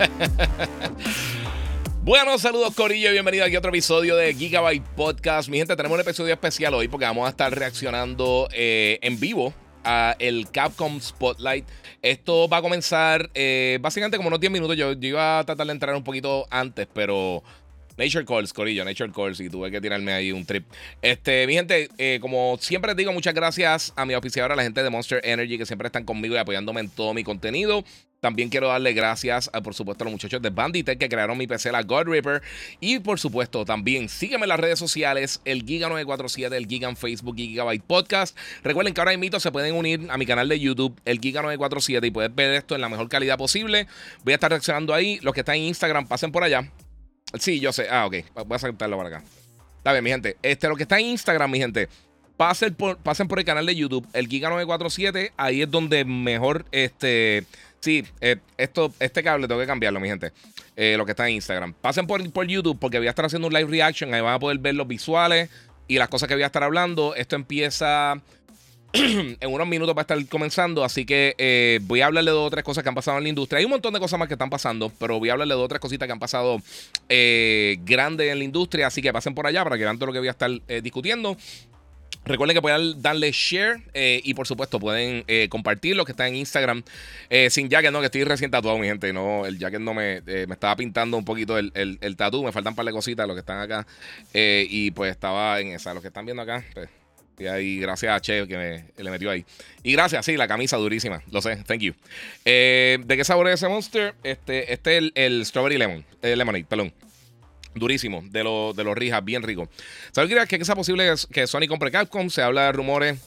Bueno, saludos Corillo, bienvenido aquí a otro episodio de Gigabyte Podcast. Mi gente, tenemos un episodio especial hoy porque vamos a estar reaccionando eh, en vivo a el Capcom Spotlight. Esto va a comenzar eh, básicamente como unos 10 minutos. Yo, yo, iba a tratar de entrar un poquito antes, pero Nature Calls, Corillo, Nature Calls, y tuve que tirarme ahí un trip. Este, mi gente, eh, como siempre les digo, muchas gracias a mi oficiadora, a la gente de Monster Energy, que siempre están conmigo y apoyándome en todo mi contenido. También quiero darle gracias, a, por supuesto, a los muchachos de Banditech que crearon mi PC, la God Reaper. Y por supuesto, también sígueme en las redes sociales, el Giga947, el Giga en Facebook, Gigabyte Podcast. Recuerden que ahora mismo se pueden unir a mi canal de YouTube, el Giga947, y pueden ver esto en la mejor calidad posible. Voy a estar reaccionando ahí. Los que están en Instagram, pasen por allá. Sí, yo sé. Ah, ok. Voy a saltarlo para acá. Está bien, mi gente. Este, lo que está en Instagram, mi gente. Pasen por, por el canal de YouTube, el Giga947. Ahí es donde mejor, este. Sí, eh, esto, este cable tengo que cambiarlo, mi gente. Eh, lo que está en Instagram. Pasen por, por YouTube porque voy a estar haciendo un live reaction. Ahí van a poder ver los visuales y las cosas que voy a estar hablando. Esto empieza en unos minutos va a estar comenzando, así que eh, voy a hablarle de dos o tres cosas que han pasado en la industria. Hay un montón de cosas más que están pasando, pero voy a hablarle de dos o tres cositas que han pasado eh, grandes en la industria, así que pasen por allá para que vean todo lo que voy a estar eh, discutiendo. Recuerden que pueden darle share y por supuesto pueden compartir lo que está en Instagram sin jacket, no, que estoy recién tatuado, mi gente. No, el jacket no me, me estaba pintando un poquito el, el, el tatu, me faltan un par de cositas, los que están acá. y pues estaba en esa, los que están viendo acá, pues, y ahí, gracias a Che que me, le metió ahí. Y gracias, sí, la camisa durísima. Lo sé, thank you. Eh, ¿De qué sabor es ese monster? Este, este es el, Strawberry Lemon. El Lemonade, perdón. Durísimo, de, lo, de los rijas, bien rico. ¿Sabes que es posible que Sony compre Capcom? Se habla de rumores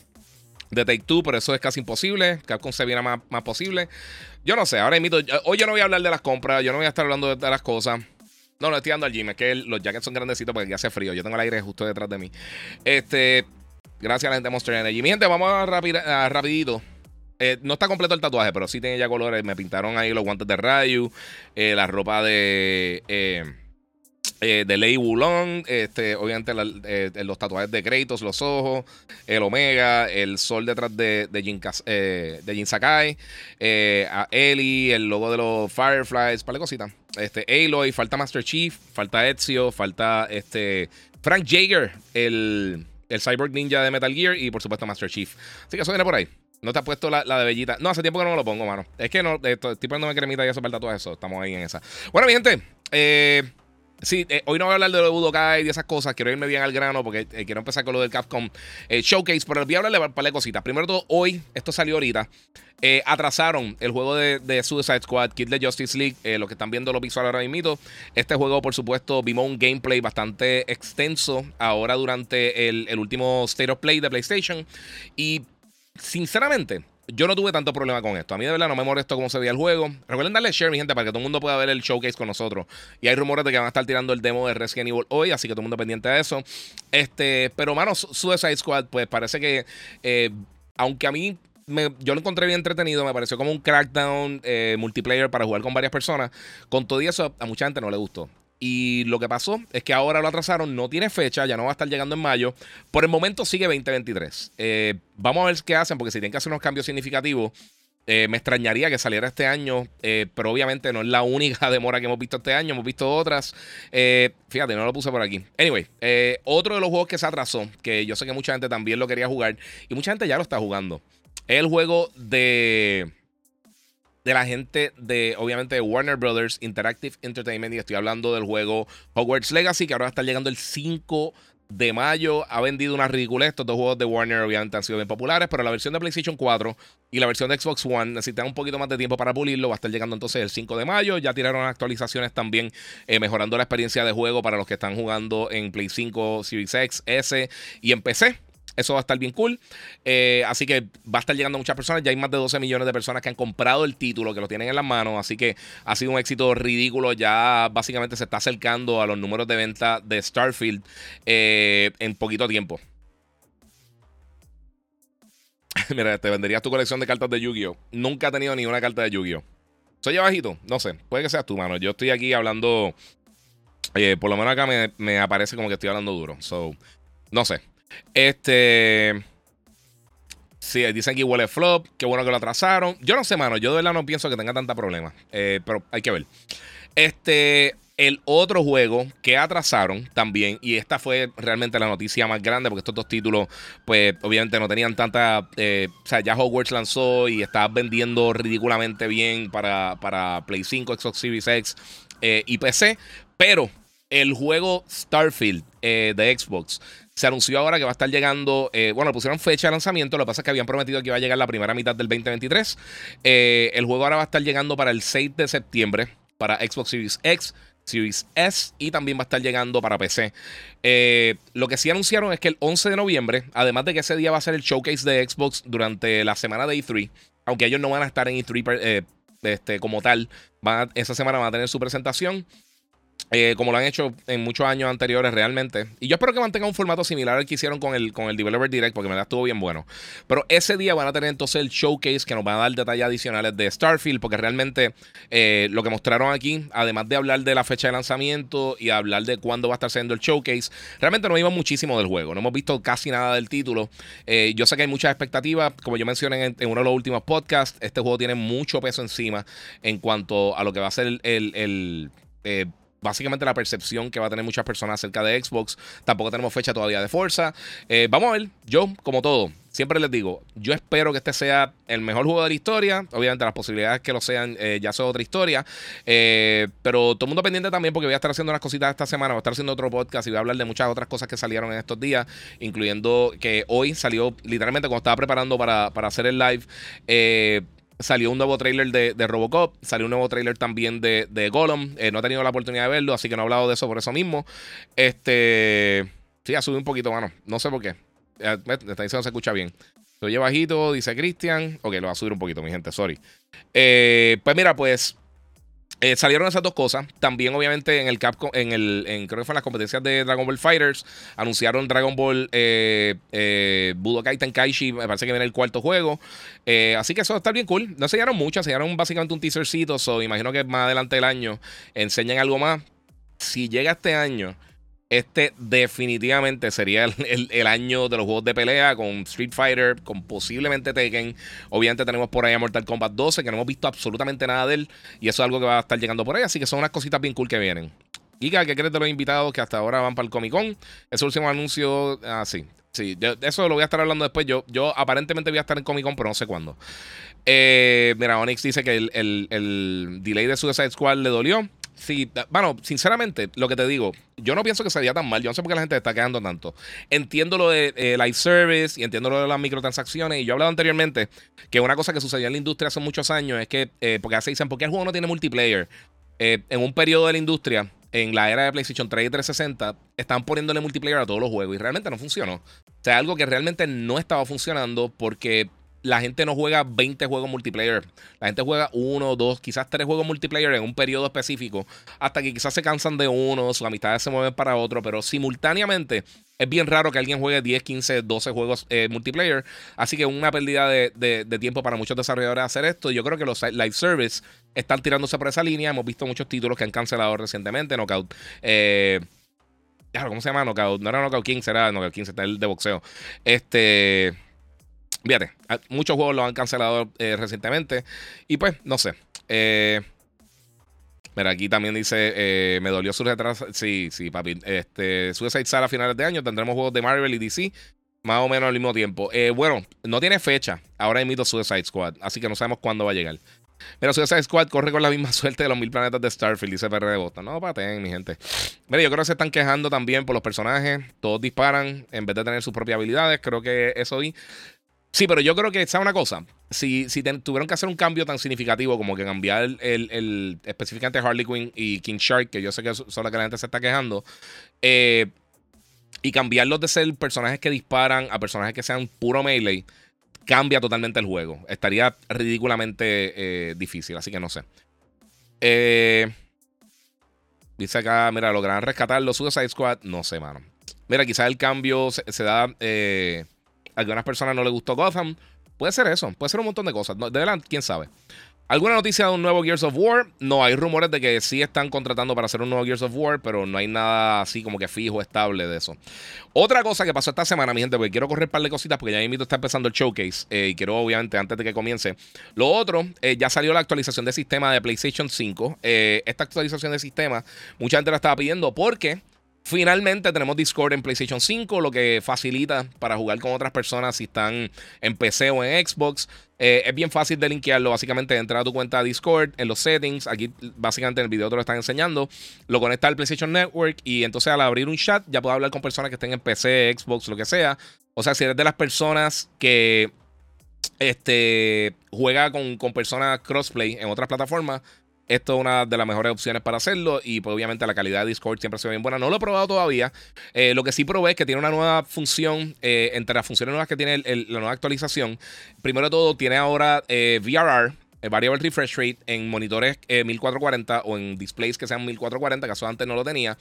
de Take Two, pero eso es casi imposible. Capcom se viene más, más posible. Yo no sé, ahora invito. Hoy yo no voy a hablar de las compras, yo no voy a estar hablando de, las cosas. No, no estoy dando al gym, es que los jackets son grandecitos porque ya hace frío. Yo tengo el aire justo detrás de mí. Este, Gracias a la gente de Monster Energy. Mi gente, vamos a, rapidito. Eh, no está completo el tatuaje, pero sí tiene ya colores. Me pintaron ahí los guantes de Rayu, eh, la ropa de. Eh, de Ley Wulong, este, obviamente los tatuajes de Kratos, los ojos, el Omega, el sol detrás de, de Jin Sakai, a Ellie, el logo de los Fireflies, para cositas. Este, Aloy, falta Master Chief, falta Ezio, falta este, Frank Jaeger, el el Cyborg Ninja de Metal Gear y por supuesto Master Chief. Así que eso viene por ahí. No te has puesto la, de Bellita. No, hace tiempo que no me lo pongo, mano. Es que no, estoy poniéndome cremita y eso para todo eso. Estamos ahí en esa. Bueno, mi gente, eh, Sí, eh, hoy no voy a hablar de lo de Budokai y de esas cosas. Quiero irme bien al grano porque eh, quiero empezar con lo del Capcom Showcase. Pero voy a hablarle un par de cositas. Primero todo, hoy, esto salió ahorita. atrasaron el juego de, Suicide Squad, Kid the Justice League. lo que están viendo lo visual ahora mismo. Este juego, por supuesto, vimos un gameplay bastante extenso ahora durante el, el último State of Play de PlayStation. Y sinceramente, yo no tuve tanto problema con esto. A mí de verdad no me molestó cómo se veía el juego. Recuerden darle share, mi gente, para que todo el mundo pueda ver el showcase con nosotros. Y hay rumores de que van a estar tirando el demo de Resident Evil hoy, así que todo el mundo pendiente de eso. Este, pero, mano, Suicide Squad, pues parece que, eh, aunque a mí yo lo encontré bien entretenido, me pareció como un crackdown eh, multiplayer para jugar con varias personas. Con todo eso, a mucha gente no le gustó. Y lo que pasó es que ahora lo atrasaron, no tiene fecha, ya no va a estar llegando en mayo. Por el momento sigue 2023. Eh, vamos a ver qué hacen, porque si tienen que hacer unos cambios significativos, eh, me extrañaría que saliera este año, eh, pero obviamente no es la única demora que hemos visto este año, hemos visto otras. fíjate, no lo puse por aquí. Anyway, otro de los juegos que se atrasó, que yo sé que mucha gente también lo quería jugar, y mucha gente ya lo está jugando, es el juego de de la gente de, obviamente, de Warner Brothers Interactive Entertainment. Y estoy hablando del juego Hogwarts Legacy, que ahora está llegando el 5 de mayo. Ha vendido una ridícula. Estos dos juegos de Warner, obviamente, han sido bien populares, pero la versión de PlayStation 4 y la versión de Xbox One necesitan un poquito más de tiempo para pulirlo. Va a estar llegando entonces el 5 de mayo. Ya tiraron actualizaciones también, eh, mejorando la experiencia de juego para los que están jugando en Play 5, Series X, S y en PC. Eso va a estar bien cool. Eh, así que va a estar llegando muchas personas. Ya hay más de 12 millones de personas que han comprado el título, que lo tienen en las manos. Así que ha sido un éxito ridículo. Ya básicamente se está acercando a los números de venta de Starfield eh, en poquito tiempo. Mira, te venderías tu colección de cartas de Yu-Gi-Oh! Nunca he tenido ni una carta de Yu-Gi-Oh! ¿Soy bajito? No sé. Puede que seas tú, mano. Yo estoy aquí hablando. Eh, por lo menos acá me, me, aparece como que estoy hablando duro. So, no sé. Este. Sí, dicen que huele flop. Qué bueno que lo atrasaron. Yo no sé, mano. Yo de verdad no pienso que tenga tanta problema. Eh, pero hay que ver. Este. El otro juego que atrasaron también, y esta fue realmente la noticia más grande, porque estos dos títulos, pues obviamente no tenían tanta. Eh, o sea, ya Hogwarts lanzó y estaba vendiendo ridículamente bien para, para Play 5, Xbox Series X eh, y PC, pero el juego Starfield de Xbox se anunció ahora que va a estar llegando. bueno, le pusieron fecha de lanzamiento. Lo que pasa es que habían prometido que iba a llegar la primera mitad del 2023. el juego ahora va a estar llegando para el 6 de septiembre para Xbox Series X, Series S y también va a estar llegando para PC. Eh, lo que sí anunciaron es que el 11 de noviembre, además de que ese día va a ser el showcase de Xbox durante la semana de E3, aunque ellos no van a estar en E3 eh, este, como tal, van esa semana van a tener su presentación. Eh, como lo han hecho en muchos años anteriores realmente. Y yo espero que mantenga un formato similar al que hicieron con el, con el Developer Direct, porque me la estuvo bien bueno. Pero ese día van a tener entonces el showcase que nos van a dar detalles adicionales de Starfield, porque realmente eh, lo que mostraron aquí, además de hablar de la fecha de lanzamiento y hablar de cuándo va a estar siendo el showcase, realmente no vimos muchísimo del juego. No hemos visto casi nada del título. Eh, yo sé que hay muchas expectativas, como yo mencioné en, uno de los últimos podcasts, este juego tiene mucho peso encima en cuanto a lo que va a ser el, el básicamente la percepción que va a tener muchas personas acerca de Xbox. Tampoco tenemos fecha todavía de fuerza. Eh, vamos a ver, yo, como todo, siempre les digo, yo espero que este sea el mejor juego de la historia. Obviamente las posibilidades que lo sean eh, ya son otra historia. Eh, pero todo el mundo pendiente también porque voy a estar haciendo unas cositas esta semana. Voy a estar haciendo otro podcast y voy a hablar de muchas otras cosas que salieron en estos días. Incluyendo que hoy salió literalmente cuando estaba preparando para, para hacer el live. Eh, Salió un nuevo trailer de, Robocop. Salió un nuevo trailer también de, de Gollum. Eh, no he tenido la oportunidad de verlo, así que no he hablado de eso por eso mismo. Este. Sí, ha subido un poquito, mano. No sé por qué. Esta diciendo se escucha bien. Se oye bajito, dice Cristian. Ok, lo va a subir un poquito, mi gente, sorry. Eh, pues mira, pues eh, salieron esas dos cosas. También, obviamente, en el Capcom, en el, creo que fue en las competencias de Dragon Ball Fighters, anunciaron Dragon Ball eh, eh, Budokai Tenkaichi. Me parece que viene el cuarto juego. Eh, así que eso está bien cool. No enseñaron mucho, enseñaron básicamente un teasercito. So, imagino que más adelante del año enseñan algo más. Si llega este año este definitivamente sería el, año de los juegos de pelea con Street Fighter, con posiblemente Tekken. Obviamente tenemos por ahí a Mortal Kombat 12, que no hemos visto absolutamente nada de él. Y eso es algo que va a estar llegando por ahí. Así que son unas cositas bien cool que vienen. Giga, ¿qué crees de los invitados que hasta ahora van para el Comic Con? Ese último anuncio, ah, sí. Sí, eso lo voy a estar hablando después. Yo, yo aparentemente voy a estar en Comic Con, pero no sé cuándo. Eh, mira, Onyx dice que el, el, el delay de Suicide Squad le dolió. Sí, bueno, sinceramente, lo que te digo, yo no pienso que sería tan mal. Yo no sé por qué la gente está quedando tanto. Entiendo lo de eh, live service y entiendo lo de las microtransacciones. Y yo he hablado anteriormente que una cosa que sucedió en la industria hace muchos años es que, eh, porque se dicen, ¿por qué el juego no tiene multiplayer? Eh, en un periodo de la industria, en la era de PlayStation 3 y 360, están poniéndole multiplayer a todos los juegos y realmente no funcionó. O sea, algo que realmente no estaba funcionando porque la gente no juega 20 juegos multiplayer. La gente juega uno, dos, quizás tres juegos multiplayer en un periodo específico. Hasta que quizás se cansan de uno, sus amistades se mueven para otro. Pero simultáneamente es bien raro que alguien juegue 10, 15, 12 juegos eh, multiplayer. Así que una pérdida de, tiempo para muchos desarrolladores hacer esto. Yo creo que los live service están tirándose por esa línea. Hemos visto muchos títulos que han cancelado recientemente. Knockout. Eh, ¿Cómo se llama? Knockout. No era Knockout King, era Knockout King, está el de boxeo. Este. Fíjate, muchos juegos lo han cancelado eh, recientemente. Y pues, no sé. Eh, mira, aquí también dice, eh, me dolió su retraso. Sí, sí, papi. Este, Suicide Squad a finales de año. Tendremos juegos de Marvel y DC. Más o menos al mismo tiempo. bueno, no tiene fecha. Ahora emito Suicide Squad. Así que no sabemos cuándo va a llegar. Mira, Suicide Squad corre con la misma suerte de los mil planetas de Starfield, dice PR de Boston. No, paten, mi gente. Mira, yo creo que se están quejando también por los personajes. Todos disparan en vez de tener sus propias habilidades. Creo que eso vi. Sí, pero yo creo que, ¿sabe una cosa? Si, si tuvieron que hacer un cambio tan significativo como que cambiar el, el, específicamente Harley Quinn y King Shark, que yo sé que son las que la gente se está quejando, eh, y cambiarlos de ser personajes que disparan a personajes que sean puro melee cambia totalmente el juego. Estaría ridículamente eh, difícil, así que no sé. Eh, dice acá, mira, lograrán rescatar los Suicide Squad. No sé, mano. Mira, quizás el cambio se, da. Eh, algunas personas no les gustó Gotham. Puede ser eso, puede ser un montón de cosas. de verdad, quién sabe. ¿Alguna noticia de un nuevo Gears of War? No, hay rumores de que sí están contratando para hacer un nuevo Gears of War, pero no hay nada así como que fijo, estable de eso. Otra cosa que pasó esta semana, mi gente, porque quiero correr un par de cositas porque ya mismo está empezando el showcase eh, y quiero, obviamente, antes de que comience. Lo otro, eh, ya salió la actualización de sistema de PlayStation 5. Eh, esta actualización de sistema, mucha gente la estaba pidiendo porque Finalmente tenemos Discord en PlayStation 5, lo que facilita para jugar con otras personas si están en PC o en Xbox. Eh, es bien fácil de linkearlo. Básicamente, entrar a tu cuenta de Discord en los settings. Aquí, básicamente, en el video te lo están enseñando. Lo conecta al PlayStation Network y entonces al abrir un chat ya puedo hablar con personas que estén en PC, Xbox, lo que sea. O sea, si eres de las personas que este, juega con, con personas crossplay en otras plataformas esto es una de las mejores opciones para hacerlo. Y pues obviamente la calidad de Discord siempre se ve bien buena. No lo he probado todavía. Eh, lo que sí probé es que tiene una nueva función. Eh, entre las funciones nuevas que tiene la nueva actualización. Primero de todo, tiene ahora eh, VRR. Variable Refresh Rate en monitores 1440 o en displays que sean 1440, que eso antes no lo tenía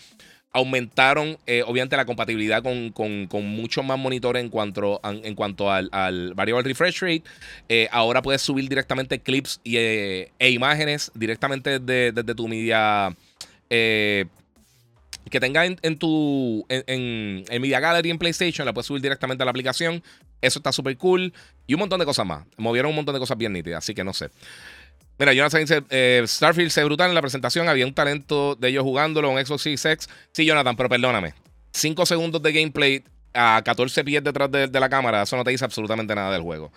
aumentaron eh, obviamente la compatibilidad con, con, muchos más monitores en cuanto, en cuanto al, al variable refresh rate. Eh, ahora puedes subir directamente clips y, eh, e imágenes directamente desde, tu media. que tenga en, tu en, en, Media Gallery en PlayStation, la puedes subir directamente a la aplicación. Eso está súper cool. Y un montón de cosas más. Movieron un montón de cosas bien nítidas, así que no sé. Mira, Jonathan dice, eh, Starfield se brutal en la presentación, había un talento de ellos jugándolo en Xbox Series X. Sí, Jonathan, pero perdóname. 5 segundos de gameplay a 14 pies detrás de, la cámara, eso no te dice absolutamente nada del juego.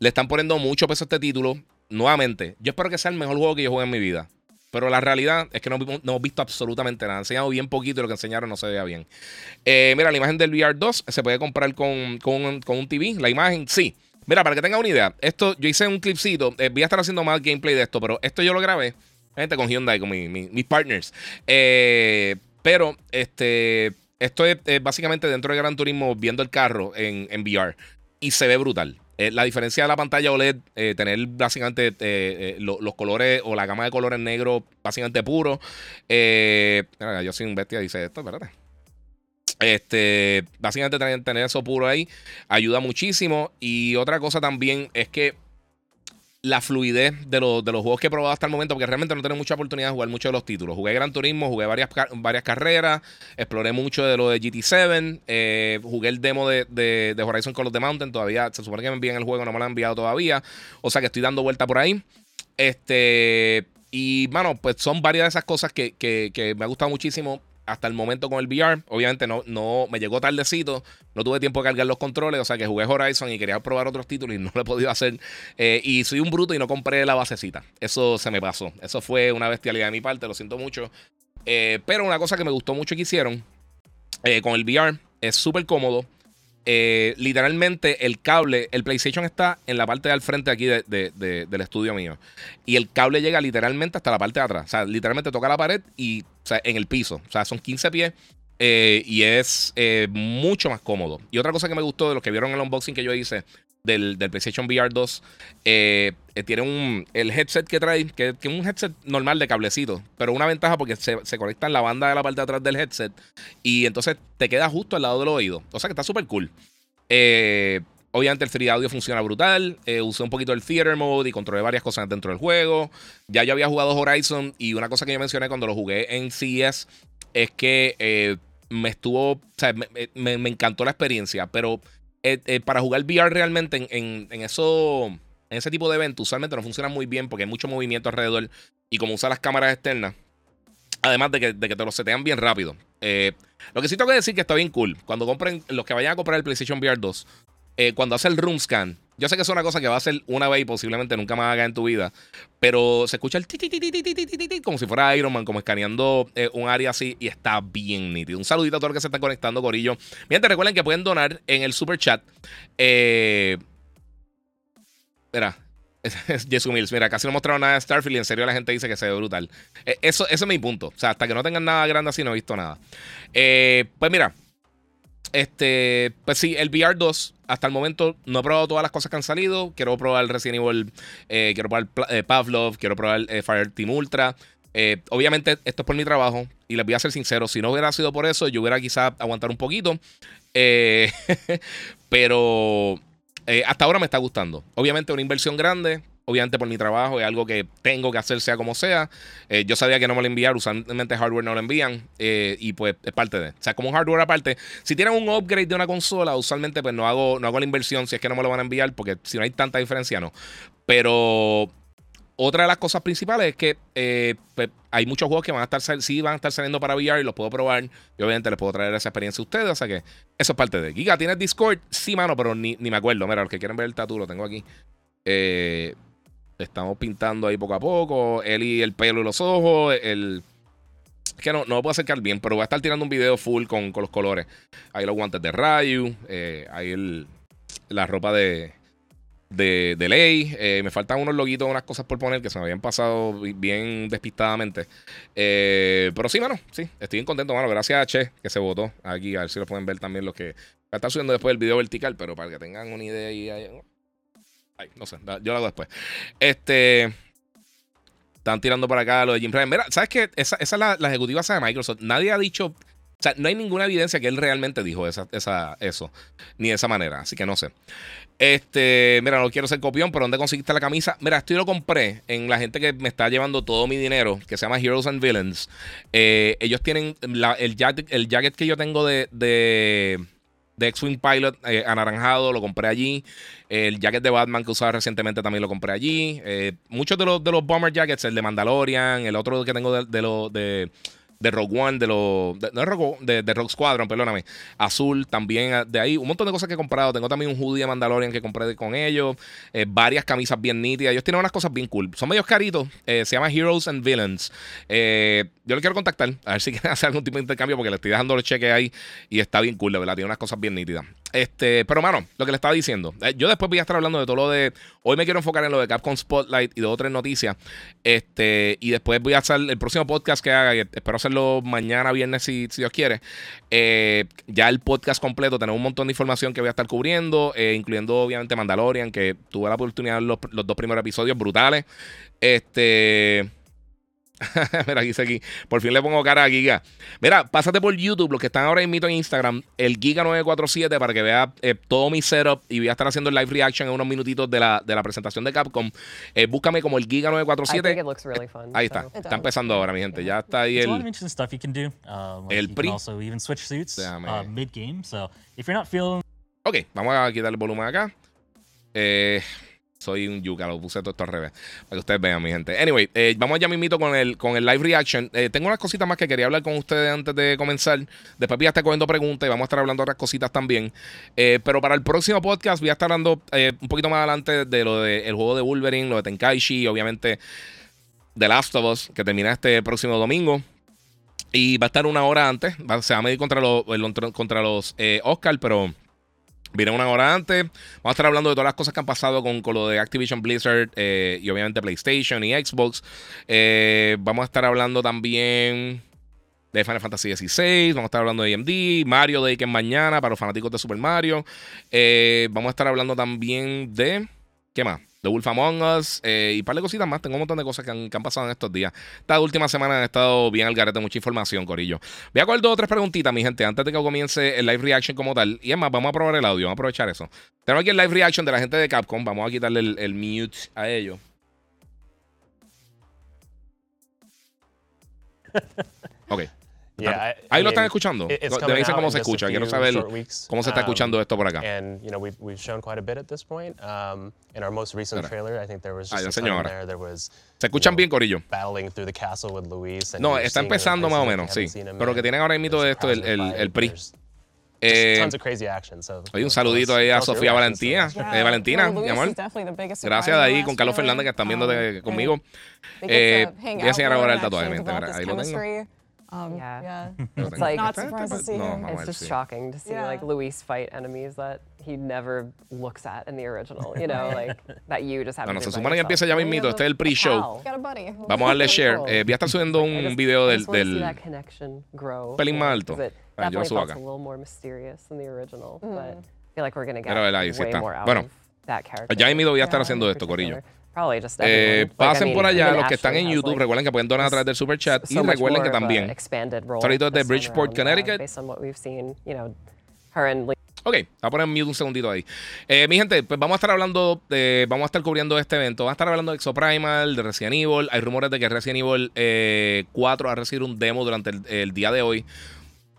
Le están poniendo mucho peso a este título. Nuevamente, yo espero que sea el mejor juego que yo juegue en mi vida. Pero la realidad es que no, hemos visto absolutamente nada. Han enseñado bien poquito y lo que enseñaron no se veía bien. Eh, mira, la imagen del VR 2 se puede comprar con, con, con un TV. La imagen, sí. Mira, para que tenga una idea, esto yo hice un clipcito. Eh, voy a estar haciendo más gameplay de esto, pero esto yo lo grabé. Gente con Hyundai, con mis partners. Eh, pero este, esto es básicamente dentro de Gran Turismo viendo el carro en, en VR. Y se ve brutal. Eh, la diferencia de la pantalla OLED, tener básicamente los colores o la gama de colores negros básicamente puros. yo soy un bestia, dice esto, espérate. Este, básicamente tener, eso puro ahí ayuda muchísimo. Y otra cosa también es que la fluidez de, los juegos que he probado hasta el momento, porque realmente no tengo mucha oportunidad de jugar muchos de los títulos. Jugué Gran Turismo, jugué varias, varias carreras, exploré mucho de lo de GT7, eh, jugué el demo de, de, Horizon Call of the Mountain, todavía se supone que me envían el juego, no me lo han enviado todavía. O sea que estoy dando vuelta por ahí. Este, y bueno, pues son varias de esas cosas que, que me ha gustado muchísimo hasta el momento con el VR. Obviamente no, no me llegó tardecito, no tuve tiempo de cargar los controles, o sea que jugué Horizon y quería probar otros títulos y no lo he podido hacer. Eh, y soy un bruto y no compré la basecita. Eso se me pasó. Eso fue una bestialidad de mi parte, lo siento mucho. Eh, pero una cosa que me gustó mucho que hicieron eh, con el VR es súper cómodo. Literalmente el cable, el PlayStation está en la parte de al frente aquí del estudio mío. Y el cable llega literalmente hasta la parte de atrás. O sea, literalmente toca la pared y o sea, en el piso. O sea, son 15 pies. Eh, y es eh, mucho más cómodo. Y otra cosa que me gustó de los que vieron el unboxing que yo hice del, PlayStation VR 2, eh, tiene un, el headset que trae, que, es un headset normal de cablecito, pero una ventaja porque se, se, conecta en la banda de la parte de atrás del headset y entonces te queda justo al lado del oído. O sea que está súper cool. Eh, Obviamente el 3 audio funciona brutal. Eh, usé un poquito el theater mode y controlé varias cosas dentro del juego. Ya yo había jugado Horizon y una cosa que yo mencioné cuando lo jugué en CES es que eh, me estuvo, o sea, me, encantó la experiencia, pero eh, para jugar VR realmente en, eso, en ese tipo de eventos usualmente no funciona muy bien porque hay mucho movimiento alrededor y como usa las cámaras externas, además de que, de que te lo setean bien rápido. lo que sí tengo que decir que está bien cool. Cuando compren, los que vayan a comprar el PlayStation VR 2, eh, cuando hace el room scan, yo sé que es una cosa que va a hacer una vez y posiblemente nunca más haga en tu vida, pero se escucha el ti, ti, ti, ti como si fuera Iron Man, como escaneando eh, un área así y está bien nítido. Un saludito a todos los que se están conectando, Corillo. Bien, te recuerden que pueden donar en el super chat. Eh, Jesús Mills, mira, casi no mostraron nada de Starfield y en serio la gente dice que se ve brutal. eso, ese es mi punto. O sea, hasta que no tengan nada grande así no he visto nada. pues mira, este, pues sí, el VR 2, hasta el momento no he probado todas las cosas que han salido. Quiero probar Resident Evil, eh, quiero probar eh, Pavlov, quiero probar eh, Fire Team Ultra. obviamente, esto es por mi trabajo y les voy a ser sincero: si no hubiera sido por eso, yo hubiera quizá aguantar un poquito. pero hasta ahora me está gustando. Obviamente, una inversión grande obviamente por mi trabajo, es algo que tengo que hacer sea como sea. Eh, yo sabía que no me lo enviaron, usualmente hardware no lo envían eh, y pues es parte de. O sea, como un hardware aparte, si tienen un upgrade de una consola, usualmente pues no hago, no hago la inversión si es que no me lo van a enviar, porque si no hay tanta diferencia, no. Pero otra de las cosas principales es que eh, pues, hay muchos juegos que van a estar sí van a estar saliendo para VR y los puedo probar. Y obviamente les puedo traer esa experiencia a ustedes. O sea que eso es parte de. Giga, ¿tienes Discord? Sí, mano, pero ni, ni me acuerdo. Mira, los que quieren ver el tatu lo tengo aquí. Eh, Estamos pintando ahí poco a poco. Él y el pelo y los ojos. El. Es que no, no lo puedo acercar bien, pero voy a estar tirando un video full con, los colores. Ahí los guantes de rayo. Eh, ahí el, la ropa de, de, ley. Eh, me faltan unos loguitos, unas cosas por poner que se me habían pasado bien despistadamente. Eh, pero sí, mano, sí, estoy bien contento, mano. Gracias a Che que se votó aquí. A ver si lo pueden ver también los que. Va a estar subiendo después el video vertical, pero para que tengan una idea ahí. Ay, no sé, yo lo hago después. Este. Están tirando para acá lo de Jim Ryan. Mira, ¿sabes qué? Esa, esa es la, la, ejecutiva de Microsoft. Nadie ha dicho. O sea, no hay ninguna evidencia que él realmente dijo esa, esa, eso. Ni de esa manera. Así que no sé. Este, mira, no quiero ser copión, pero ¿dónde conseguiste la camisa? Mira, esto yo lo compré en la gente que me está llevando todo mi dinero, que se llama Heroes and Villains. Eh, ellos tienen el, jacket, el jacket que yo tengo de, de de X-Wing Pilot eh, anaranjado, lo compré allí. El jacket de Batman que usaba recientemente también lo compré allí. Eh, muchos de los, de los Bomber Jackets, el de Mandalorian, el otro que tengo de, de, lo, de de Rogue One, de los. De, no Rogue, de, de Rogue Squadron, perdóname. Azul también, ah, de ahí. Un montón de cosas que he comprado. Tengo también un hoodie de Mandalorian que compré con ellos. Eh, varias camisas bien nítidas. Ellos tienen unas cosas bien cool. Son medios caritos. Eh, se llama Heroes and Villains. Eh, yo le quiero contactar. A ver si quieren hacer algún tipo de intercambio porque le estoy dejando los cheques ahí. Y está bien cool, de verdad. Tiene unas cosas bien nítidas. Este, pero mano, lo que le estaba diciendo. yo después voy a estar hablando de todo lo de. Hoy me quiero enfocar en lo de Capcom Spotlight y de otras noticias. Este, y después voy a hacer el próximo podcast que haga. Espero hacerlo mañana viernes, si, Dios quiere. Eh, ya el podcast completo, tenemos un montón de información que voy a estar cubriendo, eh, incluyendo obviamente Mandalorian, que tuve la oportunidad de los, los dos primeros episodios brutales. Este. Mira, aquí, aquí. Por fin le pongo cara a Giga. Mira, pásate por YouTube, los que están ahora invito en Instagram, el Giga947, para que vea eh, todo mi setup y voy a estar haciendo el live reaction en unos minutitos de la, de la presentación de Capcom. Eh, búscame como el Giga947. ahí está. Está empezando ahora, mi gente. Ya está ahí el. Uh, el PRI. Uh, ok, vamos a quitar el volumen acá. Eh. Soy un yuca, lo puse todo esto al revés. Para que ustedes vean, mi gente. Anyway, eh, vamos ya mismito con el, con el live reaction. Eh, tengo unas cositas más que quería hablar con ustedes antes de comenzar. Después voy a estar cogiendo preguntas y vamos a estar hablando de otras cositas también. Eh, pero para el próximo podcast voy a estar hablando un poquito más adelante de lo del juego de Wolverine, lo de Tenkaichi obviamente The Last of Us, que termina este próximo domingo. Y va a estar una hora antes. se va a medir contra los, contra los Oscar, pero Viene una hora antes. Vamos a estar hablando de todas las cosas que han pasado con, con lo de Activision Blizzard eh, y obviamente PlayStation y Xbox. Eh, vamos a estar hablando también de Final Fantasy XVI. Vamos a estar hablando de AMD, Mario Day, que es mañana para los fanáticos de Super Mario. Eh, vamos a estar hablando también de. ¿Qué más? The Wolf Among Us eh, y un par de cositas más. Tengo un montón de cosas que han, pasado en estos días. Esta última semana han estado bien al garete, mucha información, Corillo. Voy a coger dos o tres preguntitas, mi gente, antes de que comience el live reaction como tal. Y es más, vamos a probar el audio, vamos a aprovechar eso. Tenemos aquí el live reaction de la gente de Capcom. Vamos a quitarle el, el mute a ellos. ok. Yeah, Ahí lo están escuchando. Deben decir cómo se escucha. Quiero saber cómo se está escuchando esto por acá. And you know, we've, we've shown quite a bit at this point. Um, in our most recent trailer, I think there was just Ay, there. There was se escuchan bien, Corillo. Battling through the castle with Luis. And no, está empezando más o menos, sí. Pero lo que tienen ahora mismo de esto, el, el, el PRI. Eh, tons of crazy action, so, Oye, un saludito ahí a Sofía Valentina. Yeah, eh, Valentina, mi amor. Gracias de ahí con Carlos Fernández que están viendo de, um, conmigo. Eh, voy a enseñar ahora el tatuaje. Ahí lo tengo. Um, yeah. yeah. it's like not surprised to see him. It's just shocking to see yeah. like Luis fight enemies that he never looks at in the original. You know, like that you just have. Bueno, se supone que empieza ya mismito. Este es el pre-show. Vamos a darle share. Eh, voy a estar subiendo un video del, del pelín más alto. Ah, yo lo Definitely subo acá. little more mysterious than the original, but I feel like we're gonna get Mira, ¿verdad? Ahí sí way está. more out Bueno, of that character. Ya mismo voy a estar haciendo esto. Corillo. Probably just Eh, pasen por allá los que están en YouTube. recuerden que pueden donar a través del super chat. Y recuerden que también. Solitos de Bridgeport, uh, Connecticut. Ok, voy a poner mute un segundito ahí. Eh, mi gente, pues vamos a estar hablando, de, vamos a estar cubriendo este evento. Vamos a estar hablando de Exoprimal, de Resident Evil. Hay rumores de que Resident Evil eh, 4 va a recibir un demo durante el, el día de hoy.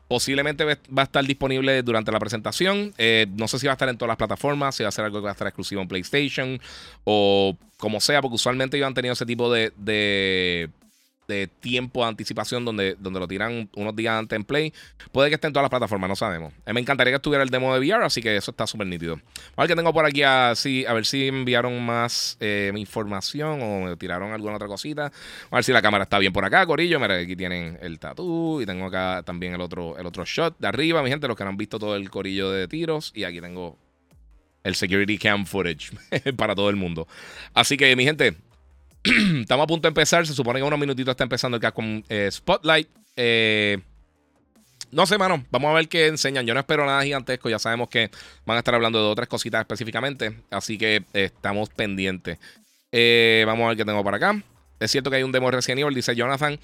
Posiblemente va va a estar disponible durante la presentación. Eh, no sé si va a estar en todas las plataformas, si va a ser algo que va a estar exclusivo en PlayStation o como sea, porque usualmente ellos han tenido ese tipo de, de, tiempo de anticipación donde, donde lo tiran unos días antes en Play. Puede que esté en todas las plataformas, no sabemos. Eh, me encantaría que estuviera el demo de VR, así que eso está súper nítido. A ver que tengo por aquí a, a ver si enviaron más eh, información o me tiraron alguna otra cosita. A ver si la cámara está bien por acá, Corillo. Mira, aquí tienen el tatú y tengo acá también el otro, el otro shot de arriba, mi gente, los que no han visto todo el corillo de tiros. Y aquí tengo el security cam footage para todo el mundo. Así que, mi gente, estamos a punto de empezar. Se supone que en unos minutitos está empezando el Capcom eh, Spotlight. Eh, no sé, mano. Vamos a ver qué enseñan. Yo no espero nada gigantesco. Ya sabemos que van a estar hablando de otras cositas específicamente. Así que estamos pendientes. Eh, vamos a ver qué tengo por acá. Es cierto que hay un demo de Resident Evil, dice Jonathan.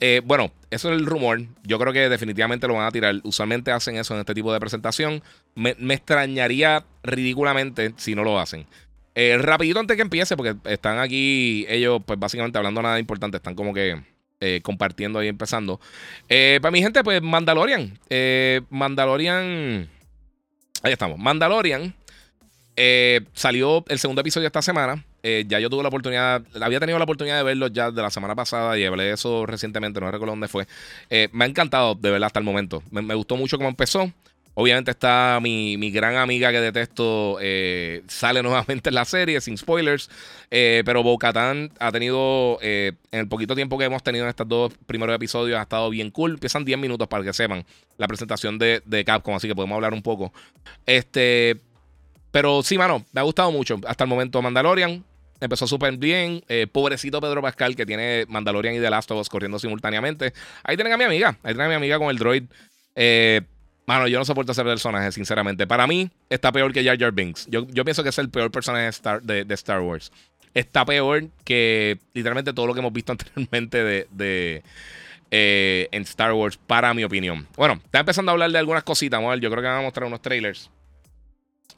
Eh, bueno, eso es el rumor. Yo creo que definitivamente lo van a tirar. Usualmente hacen eso en este tipo de presentación. Me, extrañaría ridículamente si no lo hacen. Eh, rapidito antes que empiece, porque están aquí ellos, pues básicamente hablando nada importante, están como que eh, compartiendo ahí empezando. Eh, para mi gente, pues Mandalorian. Mandalorian. Ahí estamos. Mandalorian. salió el segundo episodio esta semana. Eh, ya yo tuve la oportunidad, había tenido la oportunidad de verlo ya de la semana pasada y hablé de eso recientemente, no recuerdo dónde fue. Eh, me ha encantado, de verdad, hasta el momento. Me, gustó mucho cómo empezó. Obviamente está mi, mi gran amiga que detesto, eh, sale nuevamente en la serie, sin spoilers. Eh, pero Bo-Katan ha tenido, en el poquito tiempo que hemos tenido en estos dos primeros episodios, ha estado bien cool. Empiezan 10 minutos para que sepan la presentación de, de Capcom, así que podemos hablar un poco. Este, pero sí, mano, me ha gustado mucho. Hasta el momento Mandalorian empezó súper bien. Eh, pobrecito Pedro Pascal que tiene Mandalorian y The Last of Us corriendo simultáneamente. Ahí tienen a mi amiga. Ahí tienen a mi amiga con el droid. Eh, mano, yo no soporto ese personaje, sinceramente. Para mí está peor que Jar Jar Binks. Yo, yo pienso que es el peor personaje de Star, de, Star Wars. Está peor que literalmente todo lo que hemos visto anteriormente de... de eh, en Star Wars, para mi opinión. Bueno, está empezando a hablar de algunas cositas. Vamos yo creo que van a mostrar unos trailers.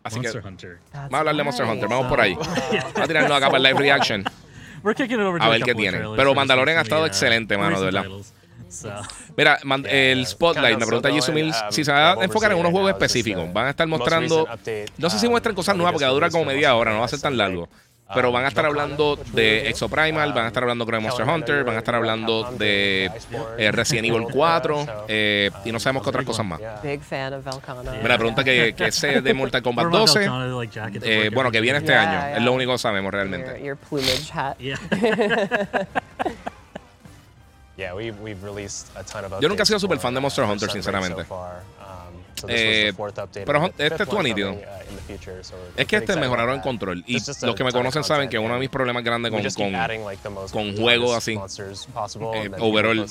Así Monster que Hunter. vamos a hablar de Monster Hunter. Vamos por ahí. Vamos a tirarnos acá para el live reaction. We're kicking it over to A ver qué trailers Pero Mandalorian ha estado uh, excelente, mano, de verdad. Mira, man- el Spotlight, me pregunta Yusumil si se va a enfocar en unos juegos específicos. Van a estar mostrando. No sé si muestran cosas nuevas porque va a durar como media hora, no va a ser tan largo. Pero van a estar hablando de Exoprimal, van a estar hablando de Monster Hunter, van a estar hablando de eh, Resident Evil 4 eh, y no sabemos qué otras cosas más. Big fan of. Mira, pregunta que, que sé de Mortal Kombat What about 12. Velcana, like, jacket to eh, bueno, que viene este Yeah, año. yeah. Es lo único que sabemos Your, realmente. your plumage hat. Yeah. Yeah, we've, we've released a ton of Yo nunca he sido super fan de Monster Hunter, sinceramente. Eh, pero este estuvo nítido. uh, Es que este mejoraron el control. Y los que me conocen saben que uno de mis problemas grandes con, con, juegos así, eh, overall,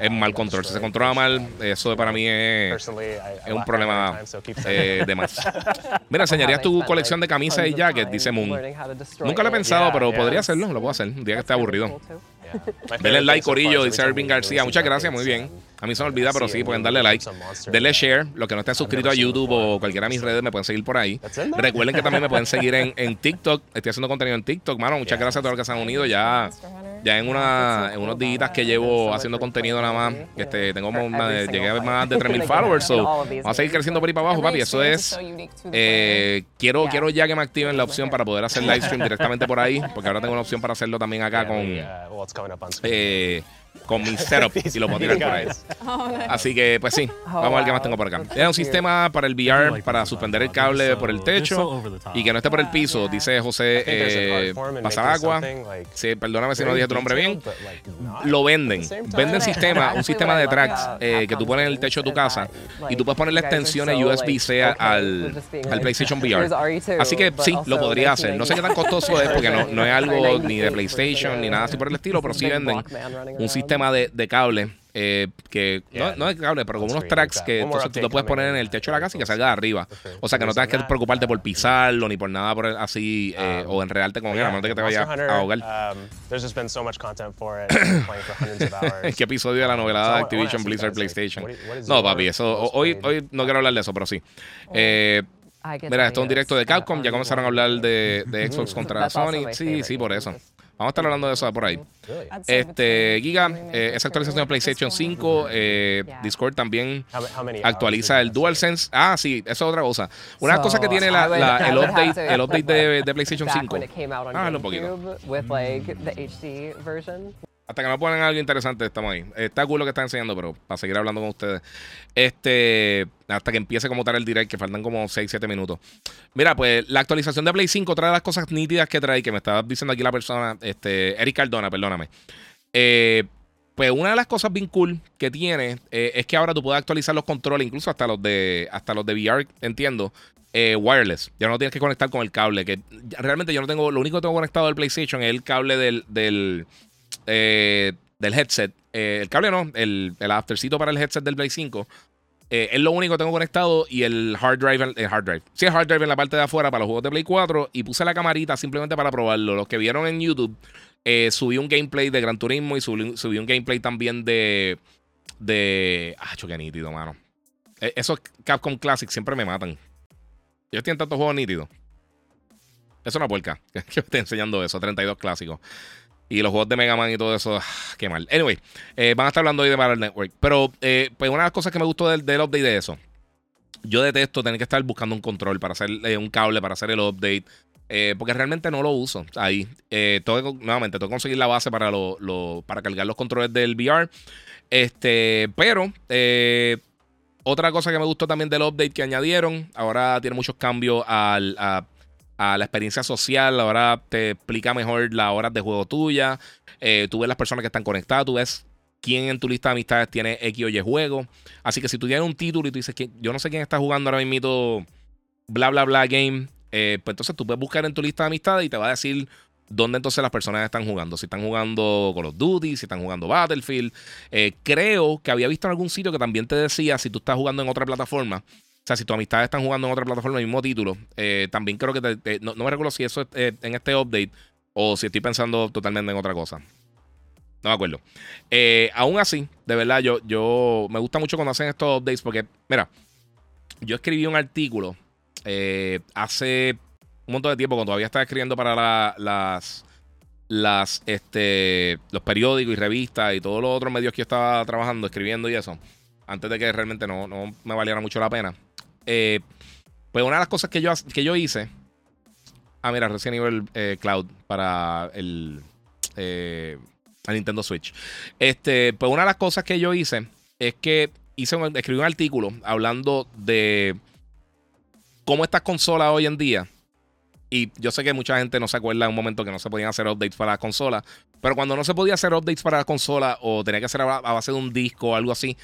es mal control. Si se controla mal, eso para mí es, un problema eh, de más. Mira, enseñarías tu colección de camisas y jackets, dice Moon. Nunca lo he pensado, pero podría hacerlo, lo puedo hacer un día que esté aburrido. Denle like, Corillo, dice Irving García. Muchas gracias, muy bien. A mí se me olvida, pero sí, pueden darle like. Denle share. Los que no estén suscritos a YouTube o cualquiera de mis redes me pueden seguir por ahí. Recuerden que también me pueden seguir en, en TikTok. Estoy haciendo contenido en TikTok, mano. Muchas gracias a todos los que se han unido. Ya, ya en, una, en unos días que llevo haciendo contenido nada más, este, tengo una- llegué a más de 3.000 followers. So, vamos a seguir creciendo por ahí para abajo, papi. Eso es. Eh, quiero, quiero ya que me activen la opción para poder hacer live stream directamente por ahí, porque ahora tengo una opción para hacerlo también acá con, uh, eh, con mi setup y lo puedo tirar por ahí. Así que, pues sí, vamos a ver qué más tengo por acá. Es un sistema para el VR, para suspender el cable por el techo y que no esté por el piso, dice José eh, Pasagua. Sí, perdóname si no very dije tu nombre bien. Lo venden. Venden sistema, un sistema de tracks eh, que tú pones en el techo de tu casa y tú puedes ponerle extensiones USB-C al, al PlayStation VR. Así que sí, lo podría hacer. No sé qué tan costoso es porque no, no es algo ni de PlayStation ni nada así por el estilo, pero sí venden un sistema de, de cable eh, que Yeah, no, no es cable, pero como on unos tracks que entonces tú lo puedes poner en el techo de la casa y que salga de arriba. Okay. O sea, que no tengas que preocuparte por pisarlo ni por nada por el- así eh, Um, o enredarte con él, a menos de que te vaya a ahogar. Um, there's just been so much content for it. I've been playing for hundreds of hours. ¿Qué episodio de la novela so I de Activision, Blizzard, PlayStation? what i- what is No, papi, eso hoy, hoy no quiero hablar de eso, pero sí. Oh. Eh, mira, to esto es un directo de Capcom, ya on comenzaron a hablar de, de Xbox contra Sony. Sí, sí, por eso. Vamos a estar hablando de eso por ahí. Este, Giga, eh, esa actualización de PlayStation one. 5, eh. Discord también actualiza el DualSense. Ah, sí, eso es otra cosa. Una de las cosas que So, tiene la- el update, el update de, de PlayStation Back 5. when it came out on Ah, un poquito. GameCube with like the HD version. Hasta que no ponen algo interesante, estamos ahí. Está cool lo que están enseñando, pero para seguir hablando con ustedes. Este, hasta que empiece como tal el direct, que faltan como 6, 7 minutos. Mira, pues la actualización de Play 5 trae las cosas nítidas que trae, que me estaba diciendo aquí la persona, este, Eric Cardona, perdóname. Eh, pues una de las cosas bien cool que tiene eh, es que ahora tú puedes actualizar los controles, incluso hasta los de, hasta los de VR, entiendo. eh, wireless. Ya no tienes que conectar con el cable. Que realmente yo no tengo. Lo único que tengo conectado del PlayStation es el cable del, del, del headset. El cable no, el, el aftercito para el headset del Play 5. Eh, es lo único que tengo conectado y el hard drive, el hard drive. Sí, el hard drive en la parte de afuera para los juegos de Play 4 y puse la camarita simplemente para probarlo. Los que vieron en YouTube, eh, subí un gameplay de Gran Turismo y subí, un gameplay también de... de... Ah, qué nítido, mano. Eh, esos Capcom Classics siempre me matan. Yo estoy en tantos juegos nítidos. Es una puerca que me esté enseñando eso, 32 clásicos. Y los juegos de Mega Man y todo eso, ah, qué mal. Anyway, eh, van a estar hablando hoy de Battle Network. Pero eh, pues una de las cosas que me gustó del, update de eso, yo detesto tener que estar buscando un control para hacer eh, un cable, para hacer el update. porque realmente no lo uso ahí. Que- nuevamente, tengo que conseguir la base para, lo, para cargar los controles del VR. Este, pero otra cosa que me gustó también del update que añadieron, ahora tiene muchos cambios al, a la experiencia social, ahora te explica mejor las horas de juego tuya, eh, tú ves las personas que están conectadas, tú ves quién en tu lista de amistades tiene X o Y juego. Así que si tú tienes un título y tú dices que yo no sé quién está jugando ahora mismo bla bla bla game, eh, pues entonces tú puedes buscar en tu lista de amistades y te va a decir dónde entonces las personas están jugando. Si están jugando Call of Duty, si están jugando Battlefield. Eh, creo que había visto en algún sitio que también te decía si tú estás jugando en otra plataforma. O sea, si tus amistades están jugando en otra plataforma, el mismo título. eh, también creo que te- no, me recuerdo si eso es eh, en este update o si estoy pensando totalmente en otra cosa. No me acuerdo. Eh, aún así, de verdad, yo, yo me gusta mucho cuando hacen estos updates porque, mira, yo escribí un artículo eh, hace un montón de tiempo cuando todavía estaba escribiendo para la- las, las, este, los periódicos y revistas y todos los otros medios que yo estaba trabajando, escribiendo y eso, antes de que realmente no, no me valiera mucho la pena. Eh, pues una de las cosas que yo, que yo hice. Ah, mira, recién nivel Cloud para el, eh, el Nintendo Switch. Este, pues una de las cosas que yo hice es que hice escribí un artículo hablando de cómo estas consolas hoy en día. Y yo sé que mucha gente no se acuerda de un momento que no se podían hacer updates para las consolas. Pero cuando no se podía hacer updates para la consola o tenía que hacer a base de un disco o algo así,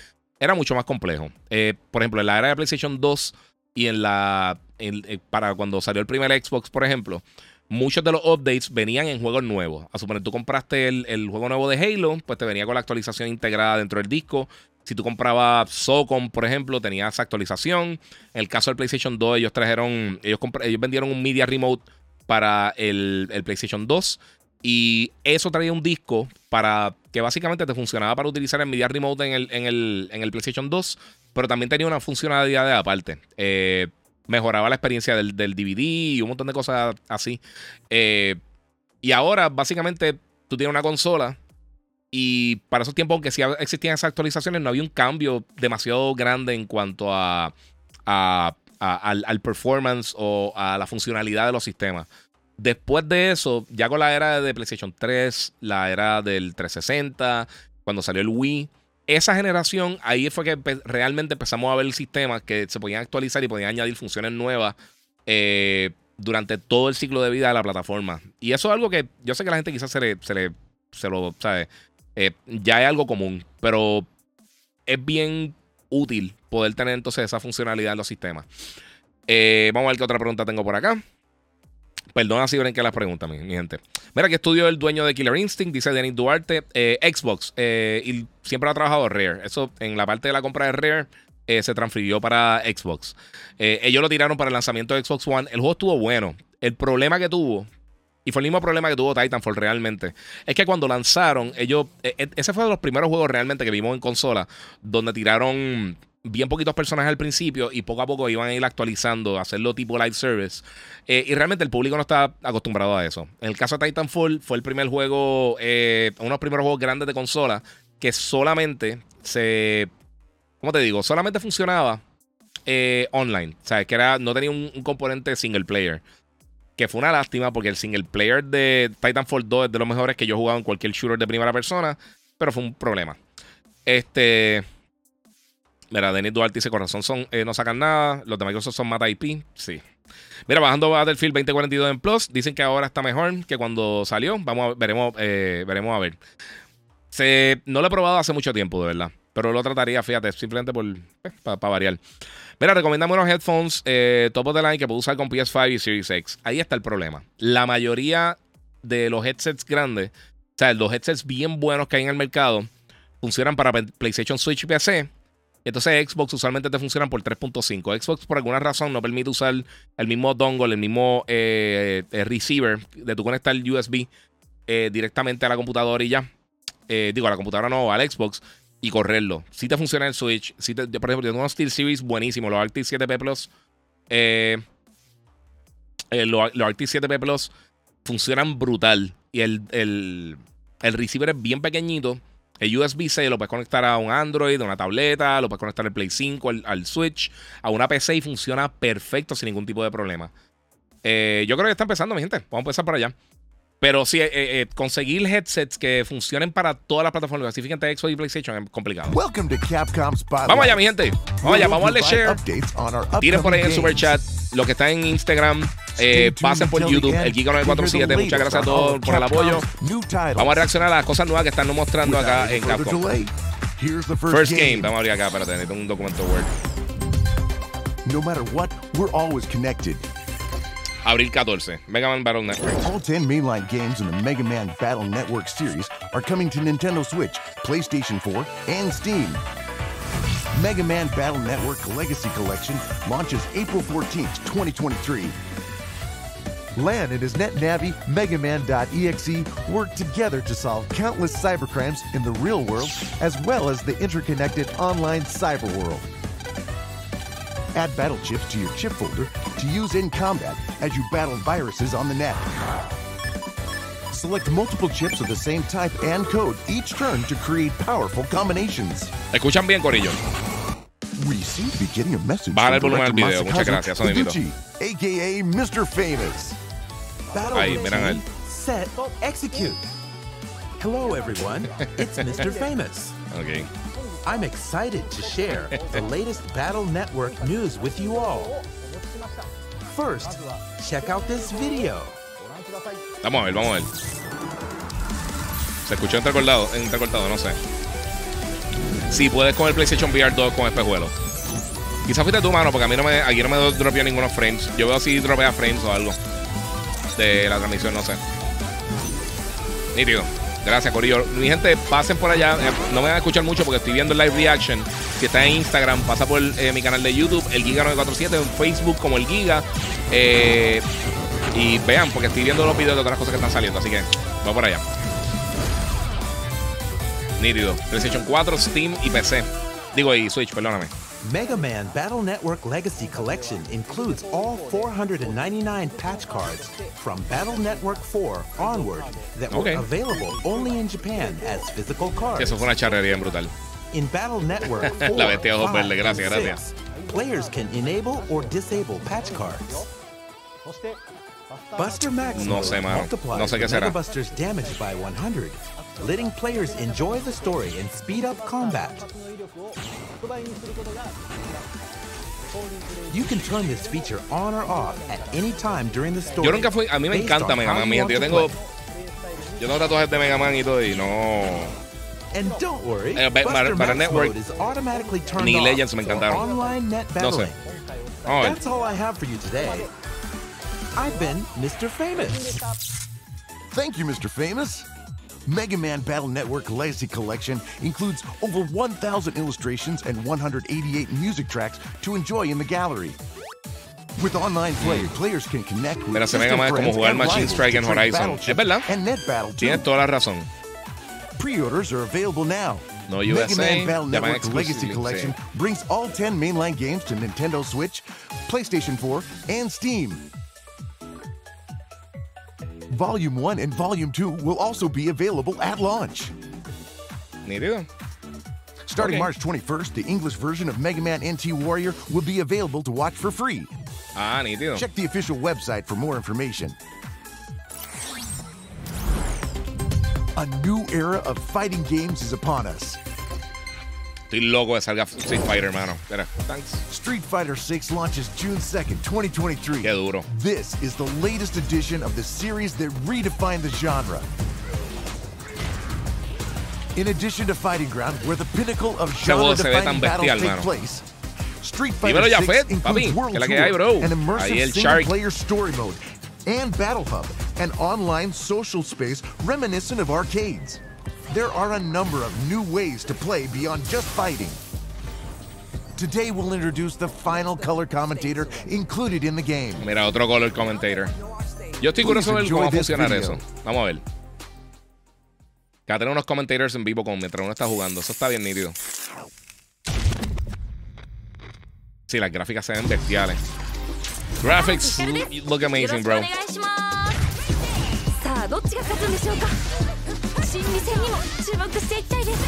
era mucho más complejo. Eh, por ejemplo, en la era de PlayStation 2 y en la. eh, para cuando salió el primer Xbox, por ejemplo, muchos de los updates venían en juegos nuevos. A suponer, tú compraste el, el juego nuevo de Halo, pues te venía con la actualización integrada dentro del disco. Si tú comprabas Socom, por ejemplo, tenía esa actualización. En el caso del PlayStation 2, ellos trajeron. Ellos, ellos vendieron un Media Remote para el, el PlayStation 2. Y eso traía un disco para que básicamente te funcionaba para utilizar el Media Remote en el, en el, en el PlayStation 2, pero también tenía una funcionalidad de aparte. Eh, mejoraba la experiencia del, del DVD y un montón de cosas así. Eh, y ahora, básicamente, tú tienes una consola y para esos tiempos, aunque sí existían esas actualizaciones, no había un cambio demasiado grande en cuanto a, a- a- al, al performance o a la funcionalidad de los sistemas. Después de eso, ya con la era de PlayStation 3, la era del 360, cuando salió el Wii, esa generación, ahí fue que realmente empezamos a ver sistemas que se podían actualizar y podían añadir funciones nuevas eh, durante todo el ciclo de vida de la plataforma. Y eso es algo que yo sé que la gente quizás se le, se le se lo, ¿sabe? Eh, ya es algo común, pero es bien útil poder tener entonces esa funcionalidad en los sistemas. Eh, vamos a ver qué otra pregunta tengo por acá. Perdona si brinqué las preguntas, mi, mi gente. Mira, que estudió el dueño de Killer Instinct, dice Denis Duarte. Eh, Xbox, eh, y siempre ha trabajado Rare. Eso en la parte de la compra de Rare eh, se transfirió para Xbox. Ellos lo tiraron para el lanzamiento de Xbox One. El juego estuvo bueno. El problema que tuvo, y fue el mismo problema que tuvo Titanfall realmente, es que cuando lanzaron, ellos. ese fue de los primeros juegos realmente que vimos en consola, donde tiraron bien poquitos personajes al principio y poco a poco iban a ir actualizando, hacerlo tipo live service. Eh, y realmente el público no está acostumbrado a eso. En el caso de Titanfall, fue el primer juego, eh, uno de los primeros juegos grandes de consola que solamente se. ¿Cómo te digo? Solamente funcionaba eh, online. O sea, que era, no tenía un, un componente single player. Que fue una lástima porque el single player de Titanfall 2 es de los mejores que yo he jugado en cualquier shooter de primera persona. Pero fue un problema. Este. Mira, Denis Duarte dice: Con razón son, eh, no sacan nada. Los de Microsoft son Mata IP. Sí. Mira, bajando Battlefield 2042 en Plus. Dicen que ahora está mejor que cuando salió. Vamos a, veremos, eh, veremos a ver. No lo he probado hace mucho tiempo, de verdad. Pero lo trataría, fíjate, simplemente por para variar. Mira, recomendamos unos headphones eh, top of the line que puedo usar con PS5 y Series X. Ahí está el problema. La mayoría de los headsets grandes, o sea, los headsets bien buenos que hay en el mercado, funcionan para PlayStation Switch y PC. Entonces Xbox usualmente te funcionan por 3.5. Xbox por alguna razón no permite usar el mismo dongle, el mismo eh, eh, receiver de tu conectar el USB eh, directamente a la computadora y ya. Digo, a la computadora no, al Xbox y correrlo. Si te funciona el Switch. Si te, yo, por ejemplo, tengo unos Steel Series buenísimos, los Arctis 7P Plus. Los, los Arctis 7P Plus funcionan brutal. Y el, el, el receiver es bien pequeñito. El USB-C lo puedes conectar a un Android, a una tableta, lo puedes conectar al Play 5, al, al Switch, a una PC y funciona perfecto sin ningún tipo de problema. Eh, yo creo que está empezando, mi gente. Vamos a empezar por allá. Pero sí, eh, eh, conseguir headsets que funcionen para todas las plataformas, específicamente Xbox y PlayStation, es complicado. Welcome to. Vamos allá, mi gente. Vamos allá, vamos a darle share. Tiren por ahí en Super Chat. Los que están en Instagram, eh, pasen por YouTube, el Giga947. Muchas gracias a todos por el apoyo. Vamos a reaccionar a las cosas nuevas que están mostrando acá en Capcom. Here's the first, First game. Vamos a abrir acá, espérate, necesito un documento Word. No matter what, we're always connected. Abril 14. Mega Man Battle Network. All 10 mainline games in the Mega Man Battle Network series are coming to Nintendo Switch, PlayStation 4, and Steam. Mega Man Battle Network Legacy Collection launches April 14th, 2023. LAN and his NetNavi MegaMan.exe work together to solve countless cybercrimes in the real world as well as the interconnected online cyber world. Add battle chips to your chip folder to use in combat as you battle viruses on the net. Select multiple chips of the same type and code each turn to create powerful combinations. Escuchan bien, Corillo. We seem to be getting a message Bájale el volumen al video. Muchas gracias, son invito. Iguchi, aka Mr. Famous. Battle Ahí, miran él. set, execute. Hello, everyone. It's Mr. Famous. Ok. I'm excited to share the latest Battle Network news with you all. First, check out this video. Vamos a ver, vamos a ver. Se escuchó entrecortado, entrecortado, no sé. Si puedes con el PlayStation VR 2 con espejuelo. Quizás fuiste tu mano, porque a mí no me, aquí no me dropeó ningunos frames. Yo veo si dropea frames o algo. De la transmisión, no sé. Nítido. Gracias, Corillo. Mi gente, pasen por allá. Eh, No me van a escuchar mucho porque estoy viendo el live reaction. Si está en Instagram, pasa por eh, mi canal de YouTube, el Giga947, en Facebook como el Giga. Eh, y vean, porque estoy viendo los videos de otras cosas que están saliendo. Así que vamos por allá. Nítido. PlayStation 4, Steam y PC. Digo, y Switch, perdóname. Mega Man Battle Network Legacy Collection includes all 499 patch cards from Battle Network 4 onward that were Okay. available only in Japan as physical Sí, cards. eso fue una charrería brutal. In Battle Network 4, La bestia ojos verdes, gracias, gracias. players can enable or disable patch cards. Buster Max No mode sé, mano. multiplies No sé qué será. Mega Buster's damage by 100, letting players enjoy the story and speed up combat. You can turn this feature on or off at any time during the story. Yo nunca fui. A mí me encanta Mega Man, you mi gente. Yo to tengo. play. Yo tengo tatuajes de Mega Man y todo, y no. And don't worry, Eh, ba- Buster para- para Network, mode is automatically turned ni off Legends me encantaron. online net No sé. battling. Vamos a ver. That's all I have for you today. I've been Mr. Famous. Thank you, Mr. Famous. Mega Man Battle Network Legacy Collection includes over 1,000 illustrations and 188 music tracks to enjoy in the gallery. With online play, mm. players can connect with Pero se Mega Man es como jugar and Machine Strike en Horizon. Es verdad. And net battle too. Tienes toda la razón. Pre-orders are available now. No Mega Man Battle Network Legacy Collection brings all 10 mainline games to Nintendo Switch, PlayStation 4, and Steam. Volume 1 and Volume 2 will also be available at launch. Nítido. Starting Okay. March 21st, the English version of Mega Man NT Warrior will be available to watch for free. Ah, nítido. Check the official website for more information. A new era of fighting games is upon us. Estoy loco de salga Street Fighter, hermano. Espera. Thanks. Street Fighter 6 launches June 2nd, 2023. Qué duro. This is the latest edition of the series that redefined the genre. In addition to Fighting Ground, where the pinnacle of genre-defining battles take mano. place, Street Fighter Dímelo, 6 Jafet, includes papi, World que Tour, hay, bro. an immersive single-player story mode, and Battle Hub, an online social space reminiscent of arcades. There are a number of new ways to play beyond just fighting. Today we'll introduce the final color commentator included in the game. Mira, otro color commentator. Yo estoy curioso de ver cómo va a funcionar video. eso. Vamos a ver. Que va a tener unos commentators en vivo con mientras uno está jugando. Eso está bien nítido. Sí, las gráficas se ven bestiales. Graphics look amazing, bro. 心理戦にも注目していきたいです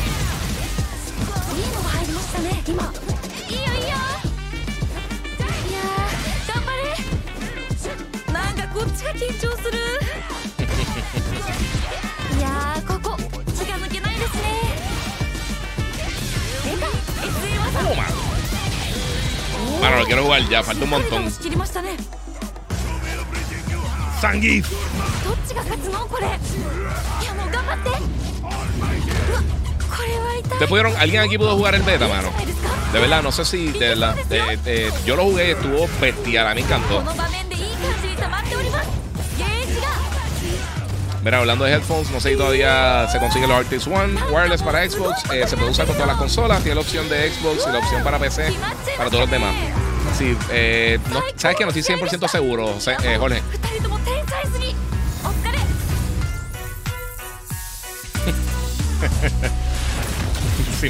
いいのが入りましたね今いいよいいよいや頑張れなんかこっちが緊張する。いやここ。気が抜けないですねでか SE 技 Toma. Mano, lo quiero jugar ya, falta un montón. 押し切りましたね Zangief. どっちが勝つのこれいやもう頑張ってうわこれは痛い ¿Ustedes pudieron, alguien aquí pudo jugar el beta, mano? いいんじゃないですか De verdad, no sé si, de verdad, de- de- yo lo jugué y estuvo bestial, a mí me こ encantó. の場面でいい感じに溜まっておりますゲージが Mira, hablando de headphones, no sé si todavía se consigue los Arctis One wireless para Xbox. eh, se puede usar con todas las consolas. Tiene la opción de Xbox y la opción para PC para todos los demás. Sí, eh, no, ¿sabes que No estoy 100% seguro, José- eh, Jorge.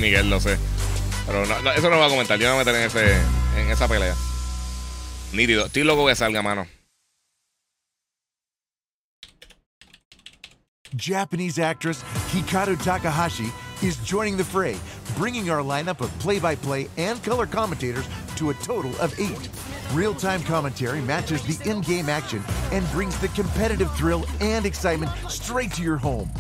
Miguel, lo sé. Pero no, no, eso no lo voy a comentar. Yo no me voy a meter en, ese, en esa pelea. Nítido. Estoy loco que salga, mano. Japanese actress Hikaru Takahashi is joining the fray, bringing our lineup of play by play and color commentators to a total of eight. Real time commentary matches the in game action and brings the competitive thrill and excitement straight to your home.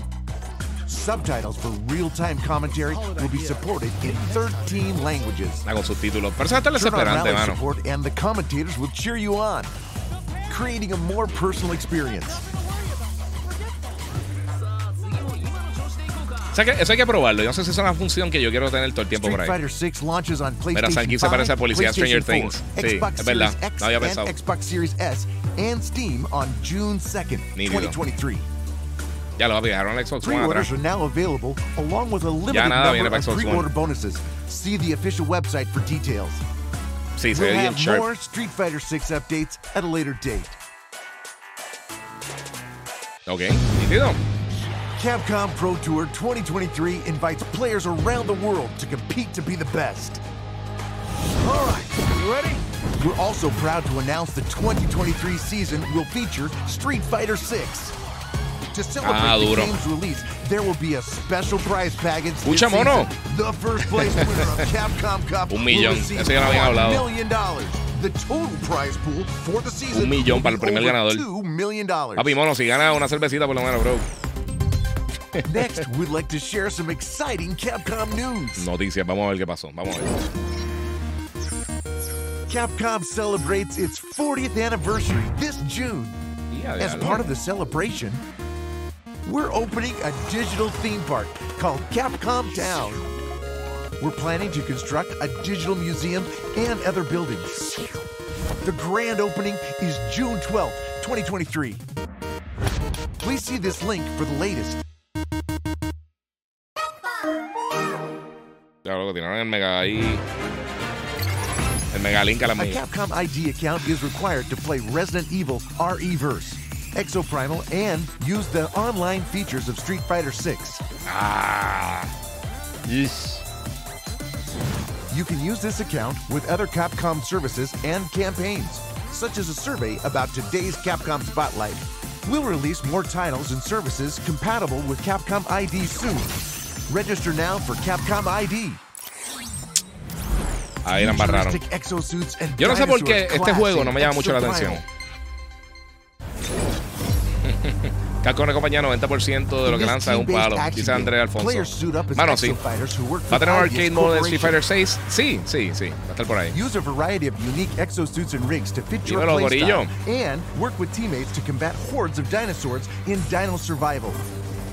Subtitles for real time commentary will be supported in 13 languages. Ah, con subtítulos. Pero eso está desesperante, mano. support and the commentators will cheer you on, creating a more personal experience. O sea que eso hay que probarlo. Yo no sé si es una función que yo quiero tener todo el tiempo Street por ahí. Fighter 6 launches on Mira, PlayStation Sanky se 5, parece a policía Stranger 4, Things. Sí, Xbox es verdad. Series X No había and pensado. Xbox Series S, and Steam on June 2nd, Nítido. 2023. Ya lo dejaron el Xbox One Pre-orders atrás. are now available, along with a limited nada number of Xbox pre-order One. bonuses. See the official website for details. Sí, se We'll ve bien have sharp. more Street Fighter 6 updates at a later date. Ok, nítido. Capcom Pro Tour 2023 invites players around the world to compete to be the best. All right, you ready? We're also proud to announce the 2023 season will feature Street Fighter 6. To celebrate Ah, the duro. game's release, there will be a special prize package. this Escucha, mono. season. The first place winner of Capcom Cup Un will millón. Eso ya lo habían $1 hablado. Un millón para el primer ganador. $2 million. Papi, mono, si gana una cervecita por lo menos, bro. Next, we'd like to share some exciting Capcom news. Noticias, vamos a ver qué pasó. Vamos a ver. Capcom celebrates its 40th anniversary this June. As part of the celebration, we're opening a digital theme park called Capcom Town. We're planning to construct a digital museum and other buildings. The grand opening is June 12th, 2023. Please see this link for the latest. Ya lo tiraron el mega ahí. El mega link a la A. Capcom ID account is required to play Resident Evil RE-Verse, Exoprimal, and use the online features of Street Fighter 6. Ah. Yes. You can use this account with other Capcom services and campaigns, such as a survey about today's Capcom Spotlight. We'll release more titles and services compatible with Capcom ID soon. Register now for Capcom ID. Ahí la embarraron. Futuristic exosuits and Yo no sé por qué este juego no me llama mucho la Exoprimal. Atención. Capcom compañía 90% de lo que lanza es un palo, dice André Alfonso. Mano, sí. ¿Va a tener un arcade mode en Street Fighter Corporation. 6? Sí, sí, sí. Va a estar por ahí. Use a variety of unique exosuits and rigs to fit your Dímelo, Gorillo. and work with teammates to combat hordes of dinosaurs in Dino Survival.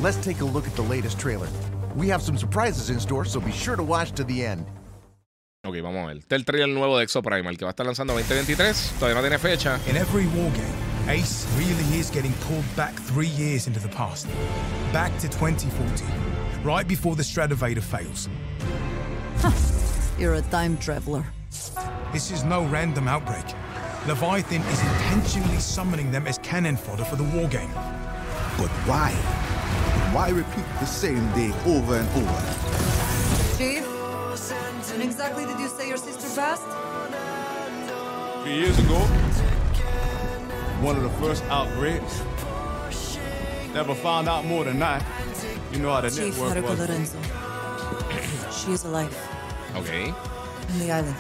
Let's take a look at the latest trailer. We have some surprises in store, so be sure to watch to the end. Ok, vamos a ver. Este es el trailer nuevo de que va a estar lanzando 2023. Todavía no tiene fecha. In every war game, Ace really is getting pulled back three years into the past. Back to 2040, right before the Stratovator fails. You're a time traveler. This is no random outbreak. Leviathan is intentionally summoning them as cannon fodder for the war game. But why? Why repeat the same day over and over? Chief, when exactly did you say your sister passed? Three years ago, one of the first outbreaks. Never found out more than that. You know how the Chief network Haruka was. Lorenzo. She is alive Ok. in the island.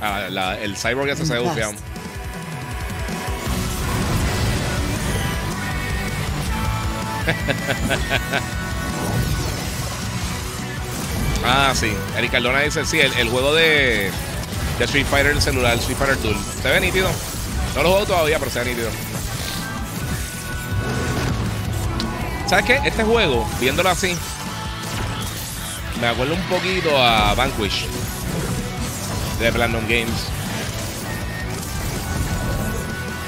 Ah, la- el cyborg ese se bufiado. Ah, sí. Eric Cardona dice, sí, el, el juego de, de Street Fighter en celular, Street Fighter Duel. Se ve nítido. No lo juego todavía, pero se ve nítido. ¿Sabes qué? Este juego, viéndolo así, me acuerda un poquito a Vanquish de Platinum Games.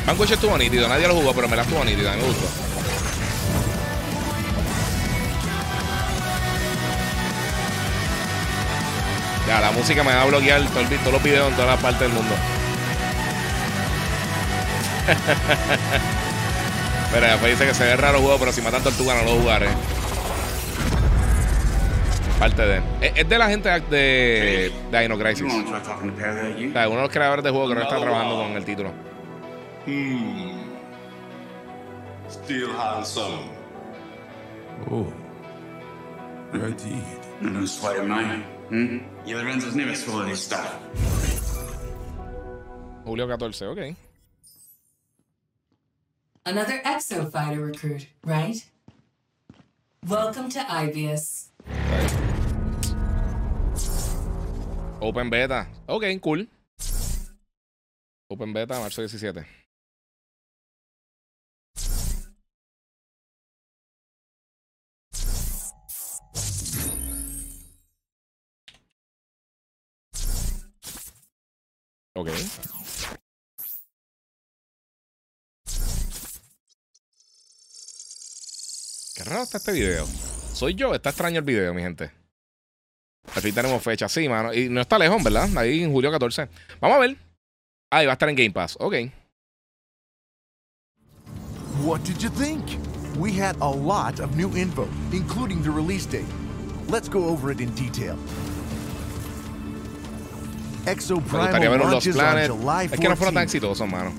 Vanquish estuvo nítido, nadie lo jugó, pero me la estuvo nítido, a mí me gustó. Ya, la música me va a bloquear todos los videos en todas las partes del mundo. Pero después dice que se ve raro el juego, pero si matan tortuga no lo jugaré. Parte de. Es, es de la gente de, de Dino Crisis. O sea, uno de los creadores de juego que no está trabajando con el título. Hmm. Still handsome. Oh. Indeed. No sweat of mine. Hmm? Yeah, Lorenzo's never swallowed his stuff. Julio 14, ok. Another Exo Fighter recruit, right? Welcome to IBS. Open Beta. Ok, cool. Open Beta, marzo 17. Ok. Qué raro está este video. Soy yo, está extraño el video, mi gente. Al fin tenemos fecha, sí, mano. Y no está lejos, ¿verdad? Ahí en julio 14. Vamos a ver. Ah, y va a estar en Game Pass. Ok. What did you think? We had a lot of new info, including the release date. Let's go over it in detail. Exoprimal launches on. July Es que no fueron tan 14th. exitosos, mano.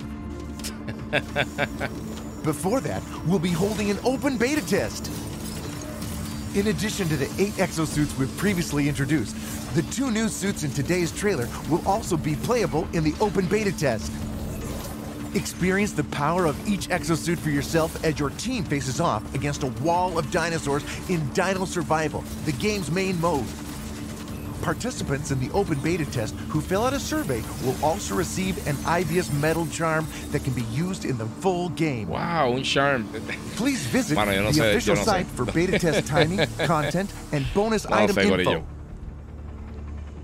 Before that, we'll be holding an open beta test. In addition to the eight exosuits we've previously introduced, the two new suits in today's trailer will also be playable in the open beta test. Experience the power of each exosuit for yourself as your team faces off against a wall of dinosaurs in Dino Survival, the game's main mode. Participants in the open beta test who fill out a survey will also receive an IBS metal charm that can be used in the full game. Wow, un charm. Please visit Mano, no the sé, official no sé. site for beta test timing, content, and bonus No item sé, info. Corillo.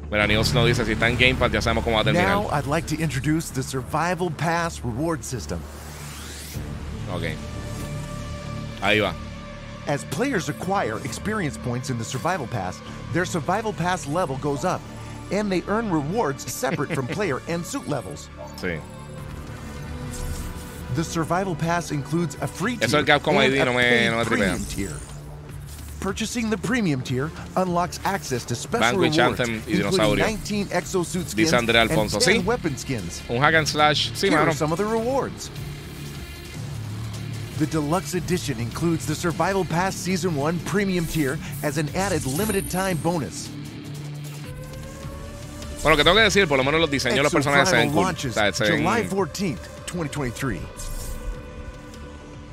Mira, Neos nos dice: si está en Game Pass, ya sabemos cómo va a terminar. Now, I'd like to introduce the Survival Pass reward system. Ok. Ahí va. As players acquire experience points in the Survival Pass, their Survival Pass level goes up, and they earn rewards separate from player and suit levels. Sí. The Survival Pass includes a free tier Eso del Capcom and ID a eh, no me- no me tripea. premium tier. Purchasing the premium tier unlocks access to special Vanquish rewards, Anthem y including Dinosaurio. 19 exosuit skins Dice Andrea Alfonso. and 10 Sí. weapon skins. Un hack and slash. Sí, Here mano. are some of the rewards. The deluxe edition includes the Survival Pass Season 1 premium tier as an added limited time bonus. Bueno, que tengo que decir, por lo menos los diseños de los personajes se ven cool. O sea, se ven, July 14th, 2023.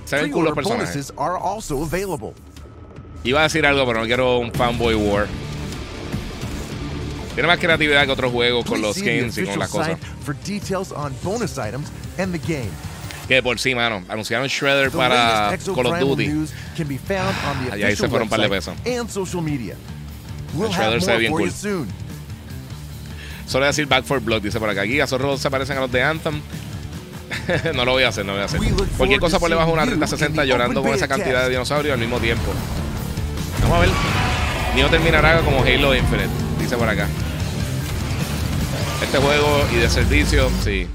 se ven cool los personajes. bonuses are also available. Iba a decir algo, pero no quiero un fanboy war. Tiene más creatividad que otros juegos con los skins y con las cosas. for details on bonus items and the game. Que por sí, mano. Anunciaron Shredder para Call of Duty. the Y ahí se fueron un par de pesos. We'll Shredder se ve bien cool. Solo decir Back for Blood, dice por acá. Aquí, esos robots se parecen a los de Anthem. no lo voy a hacer, no lo voy a hacer. Cualquier cosa por debajo de una seeing you 3060 in the llorando con esa cantidad de dinosaurios al mismo tiempo. Vamos a ver. Neo terminará como Halo Infinite, dice por acá. Este juego y de servicio, sí.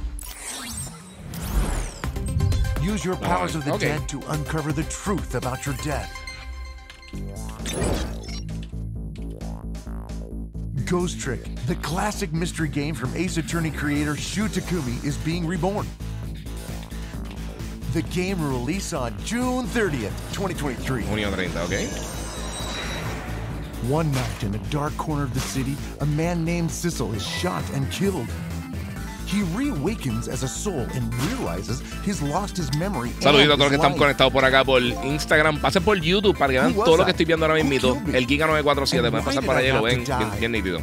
Use your powers of the okay. dead to uncover the truth about your death. Ghost Trick, the classic mystery game from Ace Attorney creator Shu Takumi, is being reborn. The game will release on June 30th, 2023. Junio 30, ¿ok? One night in a dark corner of the city, a man named Sissel is shot and killed. He reawakens as a soul and realizes he's lost his memory. and Saludito a todos los que están conectados por acá por Instagram. Pasen por YouTube para que vean todo lo que estoy viendo ahora mismo. El Giga 947. And Pueden why pasar I allá y lo ven bien, nítido.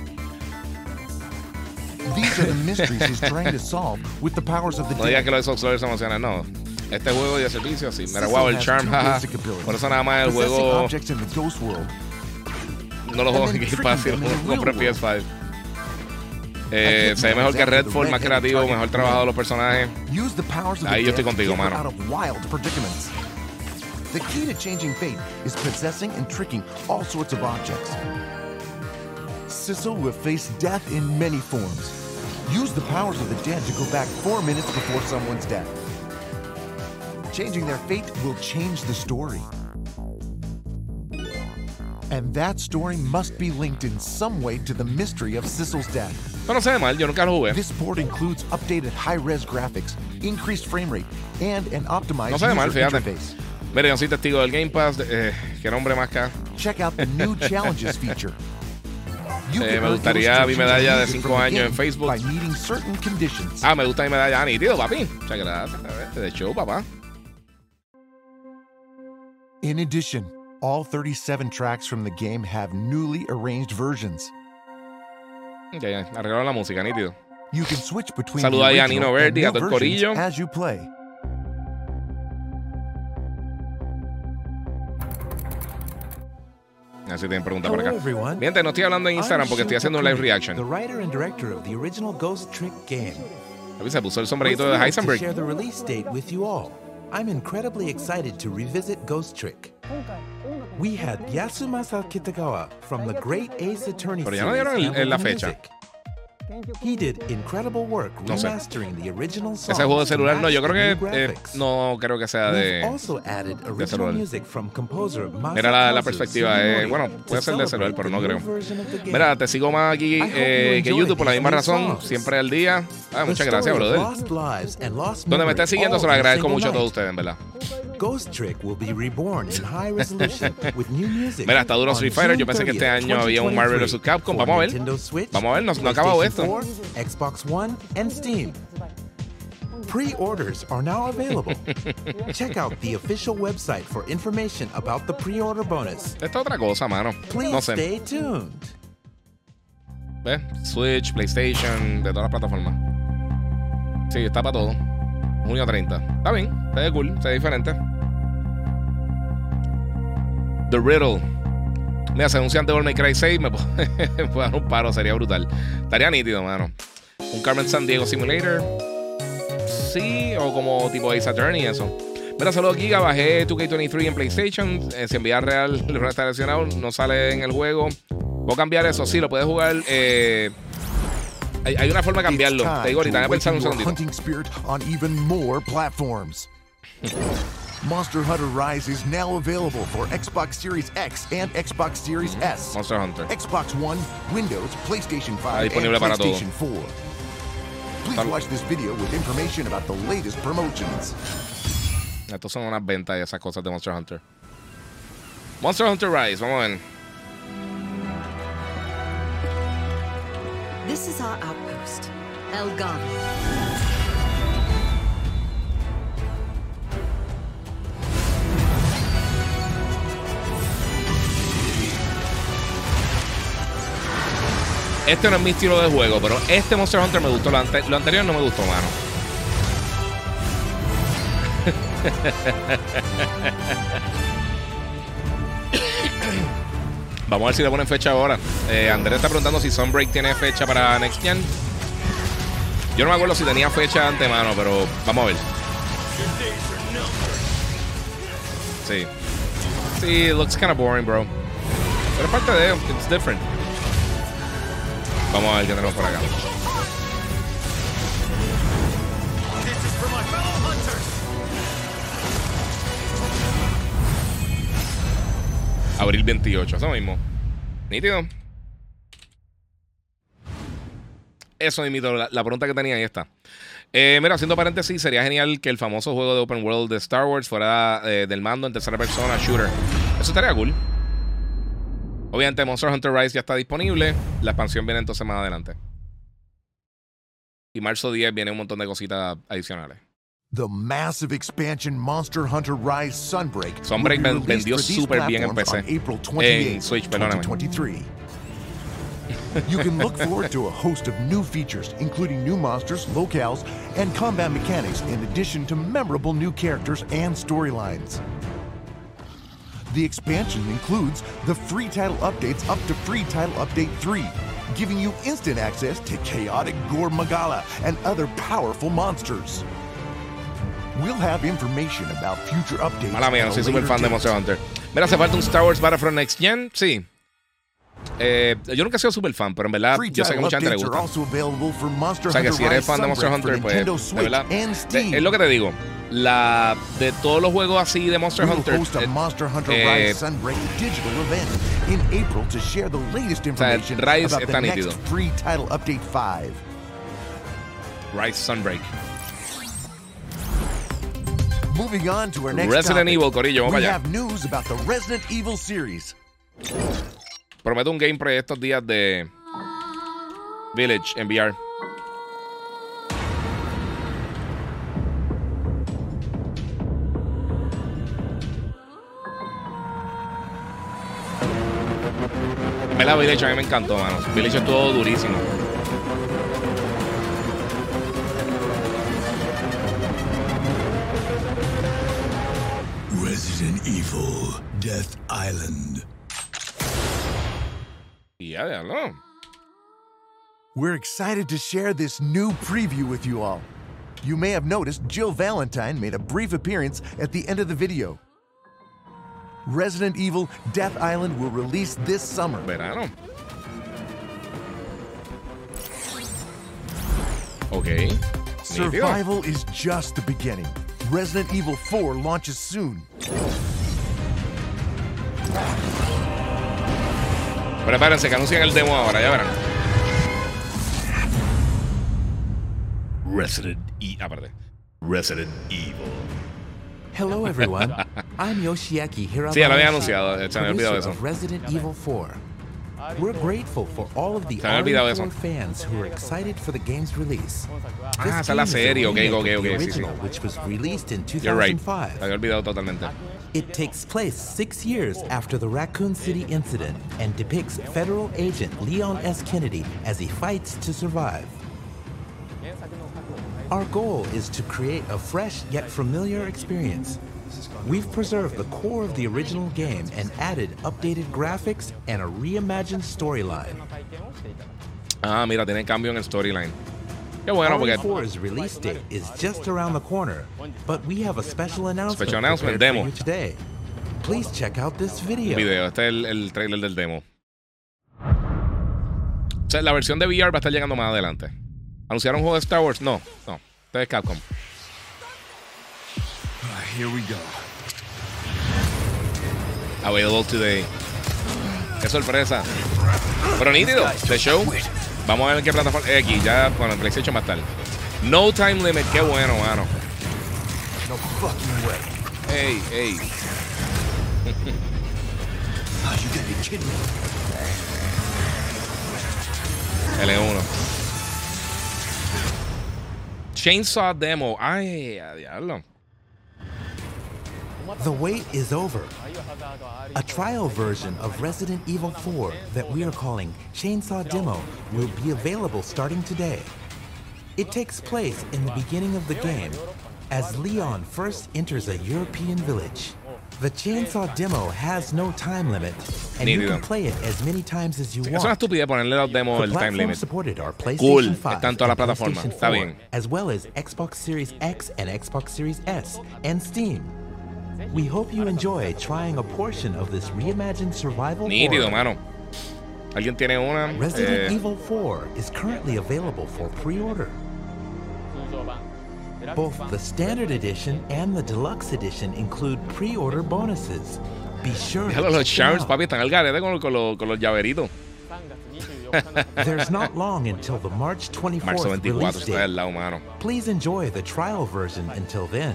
These are the mysteries he's trying to solve with the powers of the No digas que los Xbox se emocionan, no. Este juego de servicio, sí. Mira, wow, el Charm, jaja. Por eso nada más el juego no lo juego en Game Pass, lo compré en real PS5. Eh, se ve mejor que Redfall, más creativo, mejor trabajado los personajes. Use the powers of the Ahí yo dead estoy contigo, mano. out of wild predicaments. The key to changing fate is possessing and tricking all sorts of objects. Sissel will face death in many forms. Use the powers of the dead to go back four minutes before someone's death. Changing their fate will change the story. And that story must be linked in some way to the mystery of Sissel's death. Pero no se ve mal, yo nunca lo jugué. This port includes updated high-res graphics, increased frame rate, and an optimized No se ve mal, fíjate. interface. Mira, yo soy testigo del Game Pass. Eh, qué nombre más acá. Check out the new challenges feature. Eh, me gustaría mi medalla de and music cinco from the años en Facebook. By meeting certain conditions. Ah, me gusta mi medalla. Ah, nítido, papi. Muchas gracias. De show, papá. In addition, all 37 tracks from the game have newly arranged versions. Ya, arreglaron la música, nítido. You can switch between Saluda a original Nino Verdi, a todo el corillo. as you play. Así tienen preguntas por acá. everyone. Mi gente, no estoy hablando en Instagram porque estoy haciendo un live The reaction. writer and director of the original Ghost Trick game. Papi, se puso el sombrerito de Heisenberg. share the release date with you all. I'm incredibly excited to revisit Ghost Trick. We had Yasumasa Kitagawa from the great Ace Attorney Pero ya no dieron el- la fecha. He did incredible work No sé. remastering the original songs Ese juego de celular no, yo creo que eh, no creo que sea de. added celular. Mira la, la perspectiva, eh, bueno, puede ser de celular, pero no creo. Mira, te sigo más aquí eh, que YouTube por la misma razón. Siempre al día. Ah, muchas gracias, brother. Donde me memory, esté siguiendo, se lo agradezco mucho a todos ustedes, en verdad. Ghost Trick will be reborn in high resolution with new music. Mira, está duro Street Fighter. Yo pensé que este 30th, año había un Marvel 2023 vs. Capcom. Vamos a ver. Vamos a ver, no, no ha acabado esto. PlayStation 4, Xbox One, and Steam. Pre-orders are now available. Check out the official website for information about the pre-order bonus. Esta es otra cosa, mano. Please No sé. stay tuned. ¿Ves? Switch, PlayStation, de todas las plataformas. Sí, está para todo. Junio 30. Está bien, se ve cool, se ve diferente. The Riddle. Mira, se anuncian Devil May Cry 6, me puedo, me puedo dar un paro, sería brutal. Estaría nítido, mano. Un Carmen San Diego Simulator. Sí, o como tipo Ace Attorney, eso. Mira, saludos Giga, bajé 2K23 en PlayStation. Eh, si en vida real seleccionado, no sale en el juego. ¿Puedo cambiar eso? Sí, lo puedes jugar. eh, hay, hay una forma de cambiarlo. Te digo ahorita, déjame to pensar un segundito. Hunting spirit on even more platforms. Monster Hunter Rise is now available for Xbox Series X and Xbox Series mm, S. Monster Hunter. Xbox One, Windows, PlayStation 5, Está and disponible para todo. PlayStation 4. Please watch this video with information about the latest promotions. Estos son unas ventas y esas cosas de Monster Hunter. Monster Hunter Rise, vamos a ver. This is our outpost, Elgana. Este no es mi estilo de juego, pero este Monster Hunter me gustó. Lo, ante- lo anterior no me gustó, mano. Vamos a ver si le ponen fecha ahora. Eh, Andrés está preguntando si Sunbreak tiene fecha para Next Gen. Yo no me acuerdo si tenía fecha de antemano, pero vamos a ver. Sí. Sí, it looks kind of boring, bro. Pero es parte de it's different. Vamos a ver qué tenemos por acá. Abril 28, eso mismo. Nítido. Eso mismo, la, la pregunta que tenía ahí está. Eh, mira, haciendo paréntesis, sería genial que el famoso juego de Open World de Star Wars fuera eh, del mando en tercera persona, shooter. Eso estaría cool. Obviamente, Monster Hunter Rise ya está disponible. La expansión viene entonces más adelante. Y marzo 10 viene un montón de cositas adicionales. The massive expansion Monster Hunter Rise Sunbreak, Sunbreak ven- vendió súper bien en PC. En 28, Switch, perdóname. 2023. You can look forward to a host of new features, including new monsters, locales, and combat mechanics, in addition to memorable new characters and storylines. The expansion includes the free title updates up to free title update 3, giving you instant access to chaotic Gore Magala and other powerful monsters. We'll have information about future updates. Mala mía, no soy super fan de. Monster Hunter. Mira, hace falta un Star Wars Battlefront Next Gen. Sí. Eh, yo nunca he sido super fan, pero en verdad Free yo sé que mucha gente le gusta. also available for Monster O sea que si eres fan de Monster Hunter, pues de verdad. and de- Steam. es lo que te digo. La de todos los juegos así de Monster Hunter. host a eh, Monster Hunter eh, Rise Sunbreak digital event in April to share the latest sea, information Rise about está the nítido. next free title update 5. Rise Sunbreak. Moving on to our next Resident topic, Evil, Corillo, vamos we allá. have news about the Resident Evil series. Prometo un gameplay estos días de Village en VR. ¿Verdad? Village a mí me encantó, mano. Village estuvo durísimo. Resident Evil Death Island. Y ya, ya, no. We're excited to share this new preview with you all. You may have noticed Jill Valentine made a brief appearance at the end of the video. Resident Evil Death Island will release this summer. Verano. Ok. Survival is just the beginning. Resident Evil 4 launches soon. Prepárense que anuncian el demo ahora, ya verán. Resident E. Ah, Aparte. Resident Evil. Hello, everyone. I'm Yoshiaki Hirabayashi, Sí, ya lo había anunciado, se me había olvidado eso. of Resident Evil 4. We're grateful for all of the Se me había olvidado eso. RE4 fans who are excited for the game's release. Ah, This esa es la serie, ok, ok, ok, sí, sí. which was released in You're right. 2005. Me había olvidado totalmente. It takes place six years after the Raccoon City incident and depicts federal agent Leon S. Kennedy as he fights to survive. Our goal is to create a fresh yet familiar experience, We've preserved the core of the original game and added updated graphics and a reimagined storyline. Ah, mira, tiene cambio en el storyline. Qué bueno, porque. RE4's release date is just around the corner, but we have a special announcement, Special announcement, demo. for you today. Please check out this video. Video, este es el, el trailer del demo. O sea, la versión de VR va a estar llegando más adelante. ¿Anunciaron un juego de Star Wars? No, no. Este es Capcom. here we go. Available today. Qué sorpresa. Pero nítido, The Show. Vamos a ver en qué plataforma. eh, aquí, ya, bueno, en PlayStation a estar. No Time Limit, qué bueno, mano. No fucking way. Ey, ey. Oh, you gotta be kidding me. L1. Chainsaw Demo. Ay, diablo. The wait is over. A trial version of Resident Evil 4 that we are calling Chainsaw Demo will be available starting today. It takes place in the beginning of the game as Leon first enters a European village. The Chainsaw Demo has no time limit, and you can play it as many times as you Es una want. estupidez ponerle demos The el time limit. supported are PlayStation Cool, 5 está en and. PlayStation Está 4, bien. as well as Xbox Series X and Xbox Series S and Steam. We hope you enjoy trying a portion of this reimagined survival Nítido, horror. mano. ¿Alguien tiene una? Resident Eh, Evil 4 is currently available for pre-order. Both the standard edition and the deluxe edition include pre-order bonuses. Be sure to Déjalo, los Charms, papi, están al garete con, con los- con los llaveritos. There's not long until the March 24th Marzo 24, release date. lado, mano. Please enjoy the trial version until then.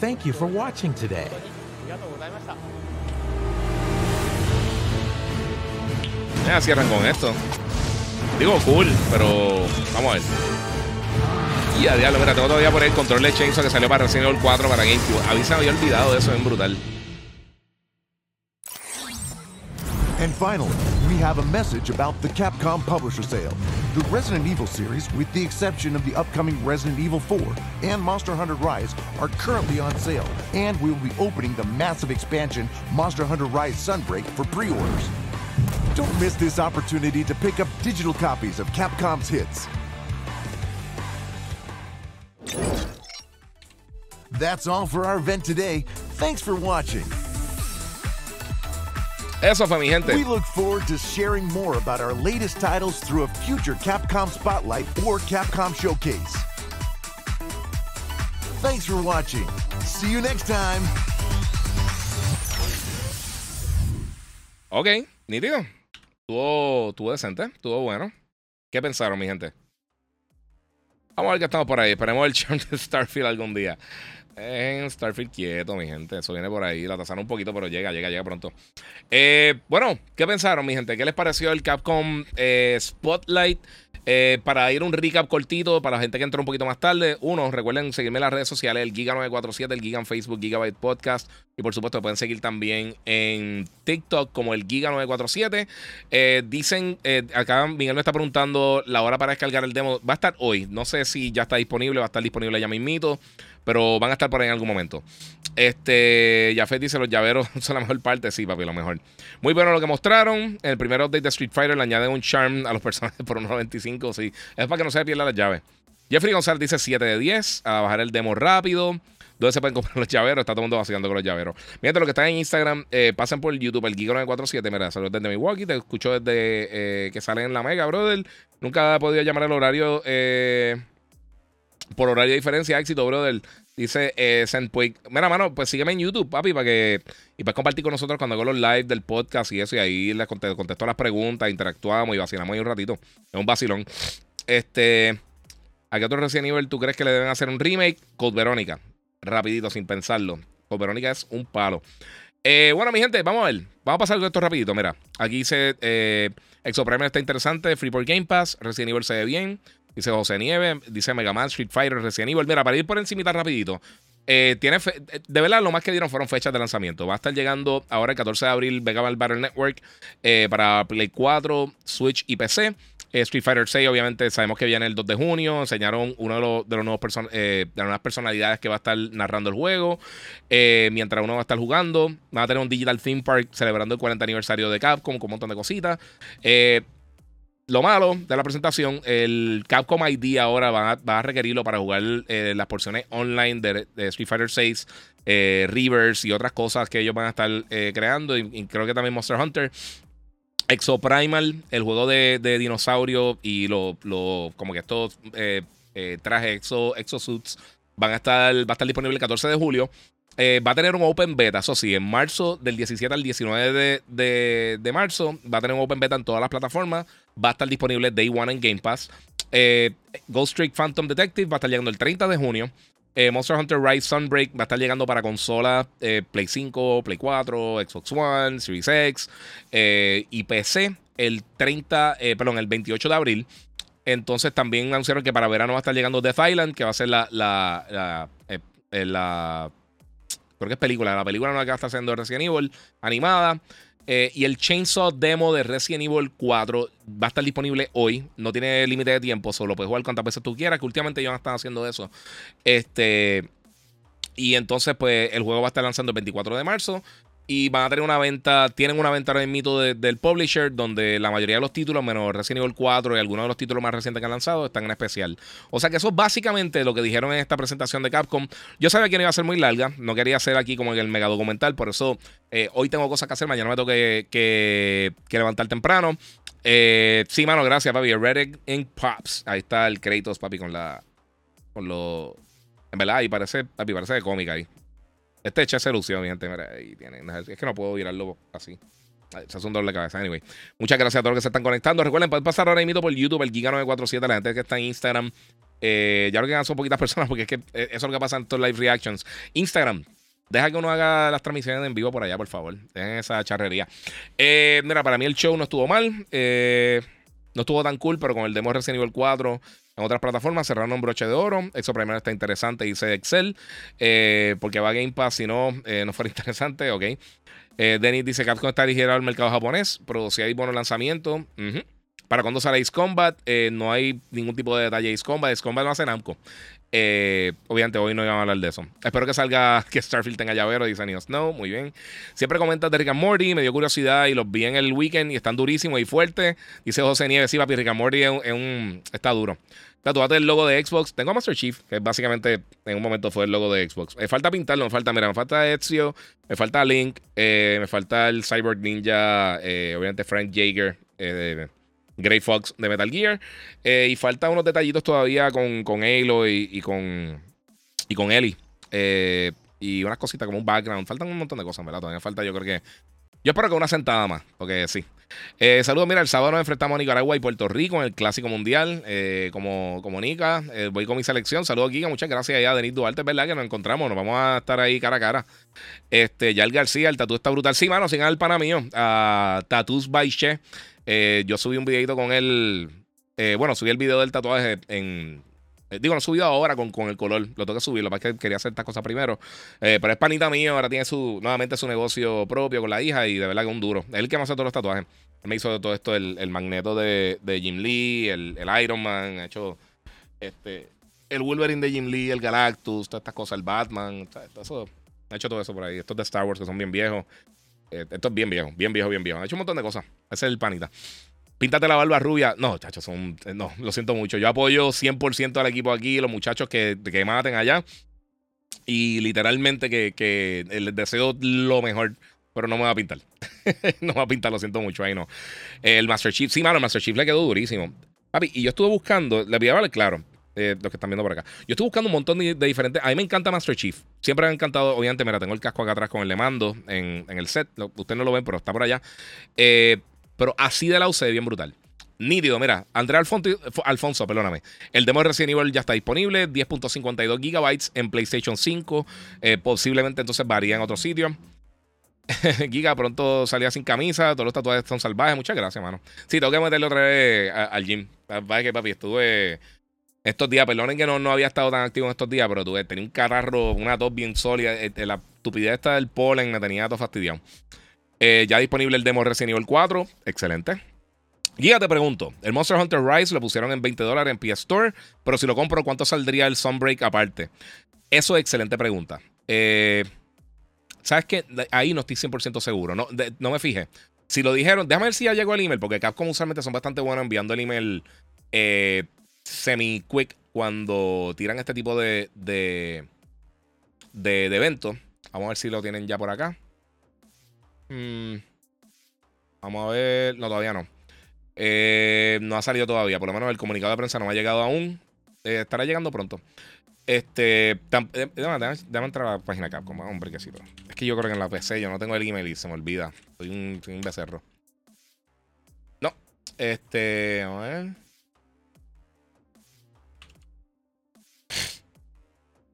Thank you for watching today. Ya cierran con esto. Digo cool, pero vamos a ver. Y a diablo, mira, tengo todavía por el control de Chainsaw que salió para Resident Evil 4 para GameCube. Había olvidado de eso, es brutal. And finally, we have a message about the Capcom Publisher Sale. The Resident Evil series, with the exception of the upcoming Resident Evil 4 and Monster Hunter Rise, are currently on sale, and we will be opening the massive expansion Monster Hunter Rise Sunbreak for pre-orders. Don't miss this opportunity to pick up digital copies of Capcom's hits. That's all for our event today. Thanks for watching. Eso fue mi gente. We look forward to sharing more about our latest titles through a future Capcom Spotlight or Capcom Showcase. Thanks for watching. See you next time. Ok, nítido. Estuvo, estuvo decente, estuvo bueno. ¿Qué pensaron, mi gente? Vamos a ver qué estamos por ahí. Esperemos el charm de Starfield algún día. En Starfield quieto, mi gente. Eso viene por ahí. La tasaron un poquito, pero llega, llega, llega pronto. Eh, bueno, ¿qué pensaron, mi gente? ¿Qué les pareció el Capcom eh, Spotlight? Eh, para ir un recap cortito para la gente que entró un poquito más tarde. Uno, recuerden seguirme en las redes sociales, el Giga947, el Giga en Facebook, Gigabyte Podcast. Y por supuesto, pueden seguir también en TikTok como el Giga947. Eh, dicen, acá Miguel me está preguntando la hora para descargar el demo. Va a estar hoy. No sé si ya está disponible, va a estar disponible ya mismito. Pero van a estar por ahí en algún momento. Este, Jafet dice: Los llaveros son la mejor parte. Sí, papi, lo mejor. Muy bueno lo que mostraron. El primer update de Street Fighter le añaden un charm a los personajes por 1.95. Sí, es para que no se pierdan las llaves. Jeffrey González dice 7 de 10. A bajar el demo rápido. ¿Dónde se pueden comprar los llaveros? Está todo el mundo vacilando con los llaveros. Mientras lo que están en Instagram, eh, pasen por YouTube, el Giga947. Mira, saludos desde Milwaukee. Te escucho desde eh, que sale en la Mega, brother. Nunca he podido llamar el horario. Eh, por horario de diferencia, éxito, brother. Dice eh. Mira, mano, pues sígueme en YouTube, papi, para que. Y para compartir con nosotros cuando hago los live del podcast y eso. Y ahí les contesto, las preguntas, interactuamos y vacilamos ahí un ratito. Es un vacilón. Este. ¿A qué otro Resident Evil tú crees que le deben hacer un remake? Code Verónica. Rapidito, sin pensarlo. Code Verónica es un palo. Eh, bueno, mi gente, vamos a ver. Vamos a pasar esto rapidito. Mira, aquí dice eh, está interesante. Freeport Game Pass. Resident Evil se ve bien. Dice José Nieve. Dice Mega Man, Street Fighter, Resident Evil. Mira, para ir por encimita rapidito. eh, tiene fe- de verdad, lo más que dieron fueron fechas de lanzamiento. Va a estar llegando ahora el 14 de abril Vega Battle Network eh, para Play 4, Switch y PC. Eh, Street Fighter 6, obviamente, sabemos que viene el 2 de junio. Enseñaron uno de los, de los nuevos eh, de las nuevas personalidades que va a estar narrando el juego. Eh, mientras uno va a estar jugando. Van a tener un Digital Theme Park celebrando el 40 aniversario de Capcom con un montón de cositas. Lo malo de la presentación, el Capcom ID ahora va a, requerirlo para jugar eh, las porciones online de, Street Fighter 6, eh, Reverse y otras cosas que ellos van a estar eh, creando. Y, creo que también Monster Hunter. Exoprimal, el juego de, dinosaurio y lo, lo- como que estos eh, trajes exo, exosuits van a estar, va a estar disponible el 14 de julio. Va a tener un open beta, eso sí, en marzo, del 17 al 19 de, de- de marzo, va a tener un open beta en todas las plataformas. Va a estar disponible Day One en Game Pass. Eh, Ghost Trick Phantom Detective va a estar llegando el 30 de junio. Eh, Monster Hunter Rise Sunbreak va a estar llegando para consolas eh, Play 5, Play 4, Xbox One, Series X y PC el 30, eh, perdón, el 28 de abril. Entonces también anunciaron que para verano va a estar llegando Death Island, que va a ser la, la, la, la- creo que es película, la película nueva que va a estar haciendo Resident Evil, animada. Eh, y el Chainsaw Demo de Resident Evil 4 va a estar disponible hoy. No tiene límite de tiempo, solo puedes jugar cuantas veces tú quieras, que últimamente ellos están haciendo eso. Este. Y entonces, pues, el juego va a estar lanzando el 24 de marzo. Y van a tener una venta, tienen una venta ahora mismo de- del publisher, donde la mayoría de los títulos, menos Resident Evil 4 y algunos de los títulos más recientes que han lanzado, están en especial. O sea que eso es básicamente lo que dijeron en esta presentación de Capcom. Yo sabía que no iba a ser muy larga, no quería hacer aquí como en el mega documental, por eso eh, hoy tengo cosas que hacer, mañana me tengo que, que- levantar temprano. Eh, sí, mano, gracias, papi. Red Ink Pops. Ahí está el Kratos, papi, con la. Con. En verdad, ahí parece, papi, parece de cómica ahí. Este echa ese lucio, mi gente. Mira, ahí tiene. Es que no puedo virarlo así. Se hace un doble cabeza. Anyway, muchas gracias a todos los que se están conectando. Recuerden, pueden pasar ahora mismo por YouTube, el Giga947, la gente que está en Instagram. Eh, ya creo que son poquitas personas porque es que eh, eso es lo que pasa en estos live reactions. Instagram. Deja que uno haga las transmisiones en vivo por allá, por favor. Dejen esa charrería. Eh, mira, para mí el show no estuvo mal. Eh, no estuvo tan cool, pero con el demo de Resident Evil 4 en otras plataformas cerraron un broche de oro. Eso primero está interesante, dice Excel. Eh, porque va a Game Pass, si no, eh, no fuera interesante, ok. Eh, Denis dice Capcom está dirigida al mercado japonés, producía hay buenos lanzamientos. Para cuando sale Ace Combat, no hay ningún tipo de detalle de Ace Combat. Ace Combat no hace Namco. Obviamente hoy no íbamos a hablar de eso. Espero que salga que Starfield tenga llavero, dice Neo Snow. Muy bien. Siempre comentas de Rick Morty, me dio curiosidad y los vi en el weekend y están durísimos y fuertes. Dice José Nieves, sí, papi, Rick and es un- está duro. Tatuate el logo de Xbox. Tengo a Master Chief, que básicamente en un momento fue el logo de Xbox. Me falta pintarlo, me falta, mira, me falta Ezio, me falta Link, eh, me falta el Cyborg Ninja, eh, obviamente Frank Jaeger, eh, Grey Fox de Metal Gear. eh, y falta unos detallitos todavía con, con Halo y, con, y con Ellie. Y unas cositas como un background. Faltan un montón de cosas, ¿verdad? Todavía falta, yo creo que. Yo espero que una sentada más, porque sí. Eh, saludos, mira, el sábado nos enfrentamos a Nicaragua y Puerto Rico en el Clásico Mundial, eh, como, como Nica. Eh, voy con mi selección. Saludos, Giga. Muchas gracias allá, Denis Duarte. Es verdad que nos encontramos. Nos vamos a estar ahí cara a cara. Este, ya el García, el tatu está brutal. Sí, mano, sin el pana mío. A Tattoos by Che. Eh, yo subí un videito con él. eh, bueno, subí el video del tatuaje en. Eh, Digo, no he subido ahora con, con el color. Lo tengo que subir. Lo que es que quería hacer estas cosas primero. Eh, pero es panita mío. Ahora tiene su nuevamente su negocio propio con la hija. Y de verdad que es un duro. El que me hace todos los tatuajes. Él me hizo todo esto: el, el magneto de, de Jim Lee, el, el Iron Man. Ha hecho este, el Wolverine de Jim Lee, el Galactus, todas estas cosas, el Batman. todo eso, ha hecho todo eso por ahí. Estos de Star Wars que son bien viejos. Eh, esto es bien viejo, bien viejo, bien viejo. Ha hecho un montón de cosas. Ese es el panita. Píntate la barba rubia. No, chachos, son. eh, No, lo siento mucho. Yo apoyo 100% al equipo aquí, los muchachos que, que maten allá. Y literalmente que, que les deseo lo mejor. Pero no me va a pintar. no me va a pintar, lo siento mucho. Ahí no. El Master Chief, sí, mano, el Master Chief le quedó durísimo. Papi, y yo estuve buscando, le voy a hablar claro, eh, los que están viendo por acá. Yo estuve buscando un montón de, diferentes. A mí me encanta Master Chief. Siempre me ha encantado. Obviamente, mira, tengo el casco acá atrás con el de mando en, en el set. Ustedes no lo ven, pero está por allá. Eh, pero así de la UC, bien brutal. Nítido, mira, Andrea Alfonso, Alfonso, perdóname. El demo de Resident Evil ya está disponible, 10.52 gigabytes en PlayStation 5. Eh, posiblemente entonces varía en otro sitio. Giga pronto salía sin camisa, todos los tatuajes son salvajes. Muchas gracias, mano. Sí, tengo que meterle otra vez al gym. Vaya que papi, estuve estos días, perdonen que no, no había estado tan activo en estos días, pero tuve, tenía un cararro, una tos bien sólida. eh, eh, La estupidez esta del polen me tenía todo fastidiado. Eh, ya disponible el demo Resident Evil 4, excelente. Guía, te pregunto. El Monster Hunter Rise lo pusieron en 20 dólares en PS Store, pero si lo compro, ¿cuánto saldría el Sunbreak aparte? Eso es excelente pregunta. Eh, ¿Sabes qué? Ahí no estoy 100% seguro. No me fijé. Si lo dijeron, déjame ver si ya llegó el email, porque Capcom usualmente son bastante buenos enviando el email eh, semi-quick cuando tiran este tipo de, de, de, de eventos. Vamos a ver si lo tienen ya por acá. Mm, vamos a ver. No, todavía no. Eh, no ha salido todavía. Por lo menos el comunicado de prensa no me ha llegado aún. Eh, estará llegando pronto. Este. eh, déjame, entrar a la página Capcom. Vamos, un brequecito. Es que yo creo que en la PC yo no tengo el email se me olvida. Soy un, becerro. No. Este. A ver.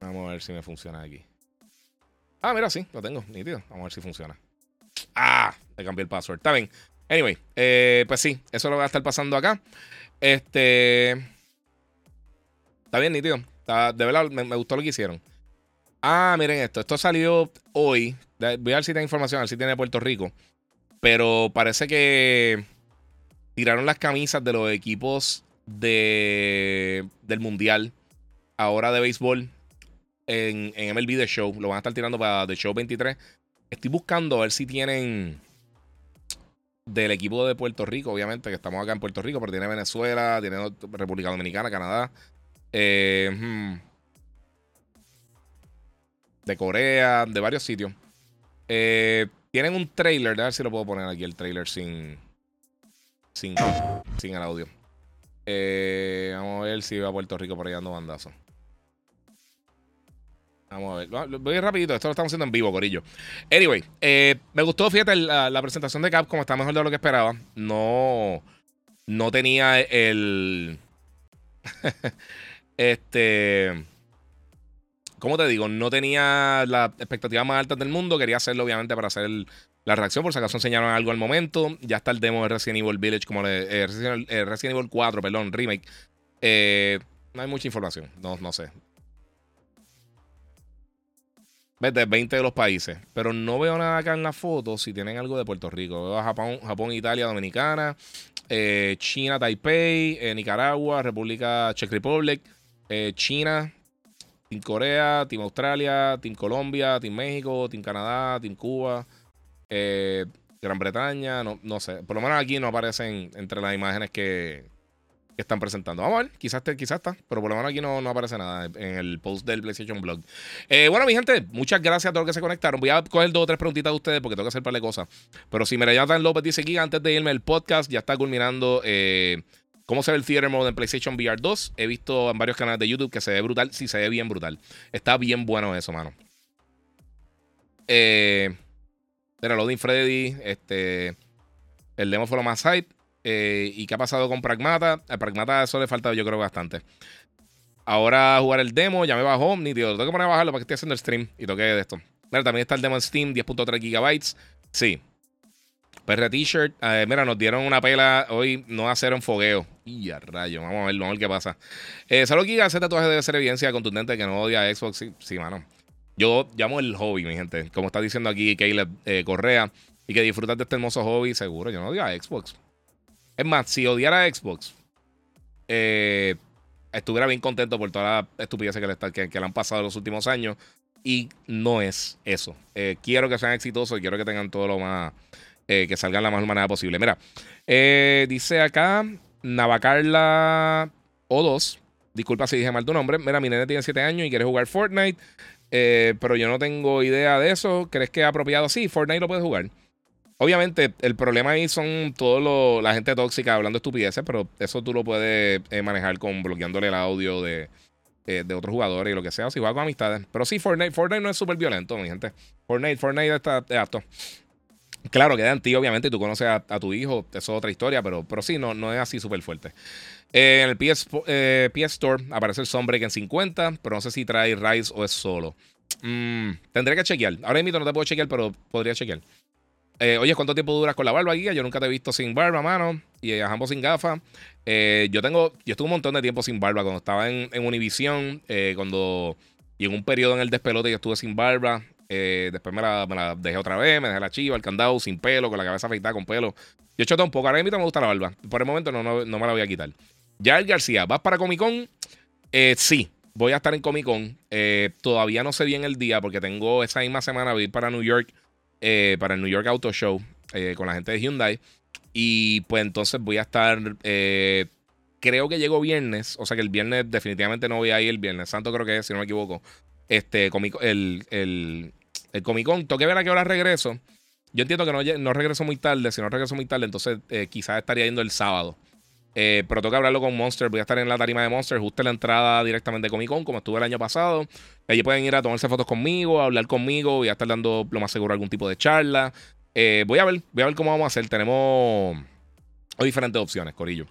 Vamos a ver si me funciona aquí. Ah, mira, sí, lo tengo, nítido. Vamos a ver si funciona. Ah, le cambié el password. Está bien. Anyway, eh, pues sí, eso lo va a estar pasando acá. Este. Está bien, nítido. Está- de verdad, me, gustó lo que hicieron. Ah, miren esto. Esto salió hoy. Voy a ver si tiene información, a ver si tiene Puerto Rico. Pero parece que tiraron las camisas de los equipos de, del Mundial, ahora de béisbol, en, en MLB The Show. Lo van a estar tirando para The Show 23. Estoy buscando a ver si tienen del equipo de Puerto Rico, obviamente, que estamos acá en Puerto Rico, pero tiene Venezuela, tiene República Dominicana, Canadá. eh, hmm, de Corea, de varios sitios. Eh, tienen un trailer, a ver si lo puedo poner aquí el trailer sin sin, sin el audio. Eh, vamos a ver si va a Puerto Rico por ahí dando bandazo. Vamos a ver. Voy rapidito, esto lo estamos haciendo en vivo, Corillo. Anyway, eh, me gustó, fíjate, la, presentación de Capcom está mejor de lo que esperaba. No, no tenía el... este... ¿Cómo te digo? No tenía la expectativa más alta del mundo. Quería hacerlo, obviamente, para hacer la reacción. Por si acaso enseñaron algo al momento. Ya está el demo de Resident Evil Village, como eh, Resident, eh, Resident Evil 4, perdón, remake. No hay mucha información. No, no sé. De 20 de los países. Pero no veo nada acá en la foto si tienen algo de Puerto Rico. Veo a Japón, Japón Italia, Dominicana, eh, China, Taipei, eh, Nicaragua, República Czech Republic, eh, China, Team Corea, Team Australia, Team Colombia, Team México, Team Canadá, Team Cuba, Gran Bretaña, no, no sé. Por lo menos aquí no aparecen entre las imágenes que, que están presentando. Vamos a ver, quizás, te- quizás está, pero por lo menos aquí no, no aparece nada en el post del PlayStation Blog. Eh, bueno, mi gente, muchas gracias a todos los que se conectaron. Voy a coger dos o tres preguntitas de ustedes porque tengo que hacer un par de cosas. Pero si Merayatan López dice aquí, antes de irme el podcast, ya está culminando eh, cómo se ve el Theater Mode en PlayStation VR 2. He visto en varios canales de YouTube que se ve brutal. Sí, se ve bien brutal. Está bien bueno eso, mano. Eh, era Loading Freddy. Este. El demo fue lo más hype. Eh, ¿Y qué ha pasado con Pragmata? A Pragmata eso le falta, yo creo, bastante. Ahora jugar el demo, ya me bajó, ni tío. Tengo que poner a bajarlo para que esté haciendo el stream y toque de esto. Mira, también está el demo en Steam, 10.3 gigabytes. Sí. PR T-shirt. eh, mira, nos dieron una pela hoy, no hacer un fogueo. Y a rayo, vamos a ver, vamos a ver qué pasa. Eh, Salud Giga, ese tatuaje debe ser evidencia contundente de que no odia a Xbox. Sí, sí, mano. Yo llamo el hobby, mi gente. Como está diciendo aquí Caleb eh, Correa. Y que disfrutas de este hermoso hobby, seguro. Yo no odio a Xbox. Es más, si odiara a Xbox, eh, estuviera bien contento por toda la estupidez que le, han pasado los últimos años. Y no es eso. Eh, quiero que sean exitosos y quiero que tengan todo lo más. eh, que salgan la mejor manera posible. Mira, dice acá Navacarla O2. Disculpa si dije mal tu nombre. Mira, mi nene tiene 7 años y quiere jugar Fortnite. pero yo no tengo idea de eso. ¿Crees que es apropiado? Sí, Fortnite lo puedes jugar. Obviamente, el problema ahí son todos la gente tóxica hablando estupideces, pero eso tú lo puedes eh, manejar con bloqueándole el audio de, eh, de otros jugadores y lo que sea, si juegas con amistades. Pero sí, Fortnite, Fortnite no es súper violento, mi gente. Fortnite, Fortnite está es apto. Claro, queda en ti, obviamente, y tú conoces a, a tu hijo, eso es otra historia, pero, pero sí, no, no es así súper fuerte. Eh, en el PS, eh, PS Store aparece el Sunbreak en 50, pero no sé si trae Rise o es solo. Mm, tendré que chequear. Ahora mismo no te puedo chequear, pero podría chequear. Eh, oye, ¿cuánto tiempo duras con la barba, Guía? Yo nunca te he visto sin barba, mano. Y eh, ambos sin gafas. Eh, yo tengo, yo estuve un montón de tiempo sin barba. Cuando estaba en, en Univision, eh, cuando. Y en un periodo en el despelote yo estuve sin barba. Después me la, me la dejé otra vez, me dejé la chiva, el candado, sin pelo, con la cabeza afeitada, con pelo. Yo he todo un poco. Ahora mismo me gusta la barba. Por el momento no, no, no me la voy a quitar. Ya el García, ¿vas para Comic Con? Sí, voy a estar en Comic Con. Todavía no sé bien el día porque tengo esa misma semana voy ir para New York, eh, para el New York Auto Show eh, con la gente de Hyundai. Y pues entonces voy a estar, eh, creo que llego viernes, o sea que el viernes definitivamente no voy a ir el viernes santo creo que es, si no me equivoco. Este, Comic- el, el, el Comic Con, tengo que ver a qué hora regreso. Yo entiendo que no, no regreso muy tarde, si no regreso muy tarde, entonces eh, quizás estaría yendo el sábado. Eh, pero tengo que hablarlo con Monster. Voy a estar en la tarima de Monster, justo en la entrada directamente de Comic Con, como estuve el año pasado. Allí pueden ir a tomarse fotos conmigo, a hablar conmigo. Voy a estar dando lo más seguro algún tipo de charla. Eh, voy a ver, voy a ver cómo vamos a hacer. Tenemos hay diferentes opciones, Corillo.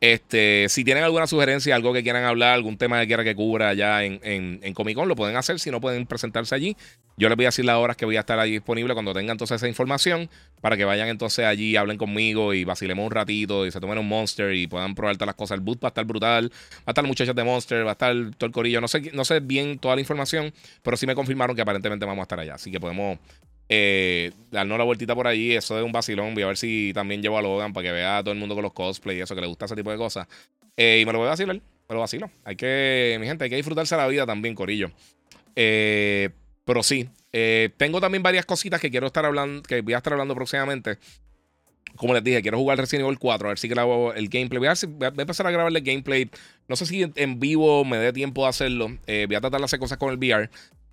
Este, si tienen alguna sugerencia, algo que quieran hablar, algún tema que quieran que cubra allá en, en, Comic Con, lo pueden hacer. Si no pueden presentarse allí, yo les voy a decir las horas que voy a estar allí disponible cuando tengan entonces esa información para que vayan entonces allí, hablen conmigo y vacilemos un ratito y se tomen un Monster y puedan probar todas las cosas. El boot va a estar brutal, va a estar muchachos de Monster, va a estar todo el corillo. No sé, no sé bien toda la información, pero sí me confirmaron que aparentemente vamos a estar allá. Así que podemos eh, darnos la vueltita por allí. Eso es un vacilón. Voy a ver si también llevo a Logan para que vea a todo el mundo con los cosplay y eso, que le gusta ese tipo de cosas. Eh, y me lo voy a vacilar. Me lo vacilo. Hay que, mi gente, hay que disfrutarse la vida también, Corillo. Eh, pero sí, eh, tengo también varias cositas que quiero estar hablando, que voy a estar hablando próximamente. Como les dije, quiero jugar Resident Evil 4, a ver si grabo el gameplay. Voy a, voy a- empezar a grabarle gameplay. No sé si en vivo me dé tiempo de hacerlo. Eh, voy a tratar de hacer cosas con el VR.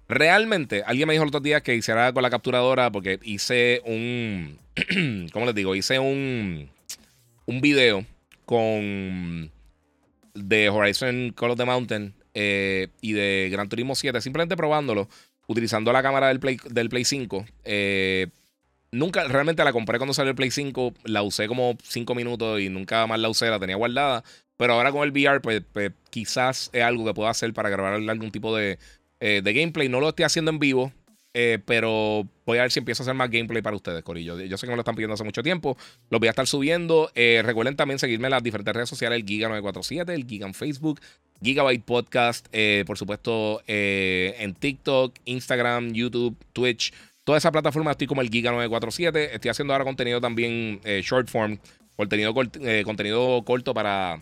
Realmente, alguien me dijo el otro día que hiciera con la capturadora porque hice un. ¿Cómo les digo? Hice un. Un video con. De Horizon Call of the Mountain eh, y de Gran Turismo 7, simplemente probándolo, utilizando la cámara del Play, del Play 5. Eh, nunca, realmente la compré cuando salió el Play 5, la usé como 5 minutos y nunca más la usé, la tenía guardada. Pero ahora con el VR, pues, pues, quizás es algo que puedo hacer para grabar algún tipo de, eh, de gameplay. No lo estoy haciendo en vivo, eh, pero voy a ver si empiezo a hacer más gameplay para ustedes, Corillo. Yo sé que me lo están pidiendo hace mucho tiempo. Los voy a estar subiendo. Eh, recuerden también seguirme en las diferentes redes sociales: el Giga947, el Giga en Facebook, Gigabyte Podcast, por supuesto, en TikTok, Instagram, YouTube, Twitch. Toda esa plataforma estoy como el Giga947. Estoy haciendo ahora contenido también short form, contenido, contenido corto para,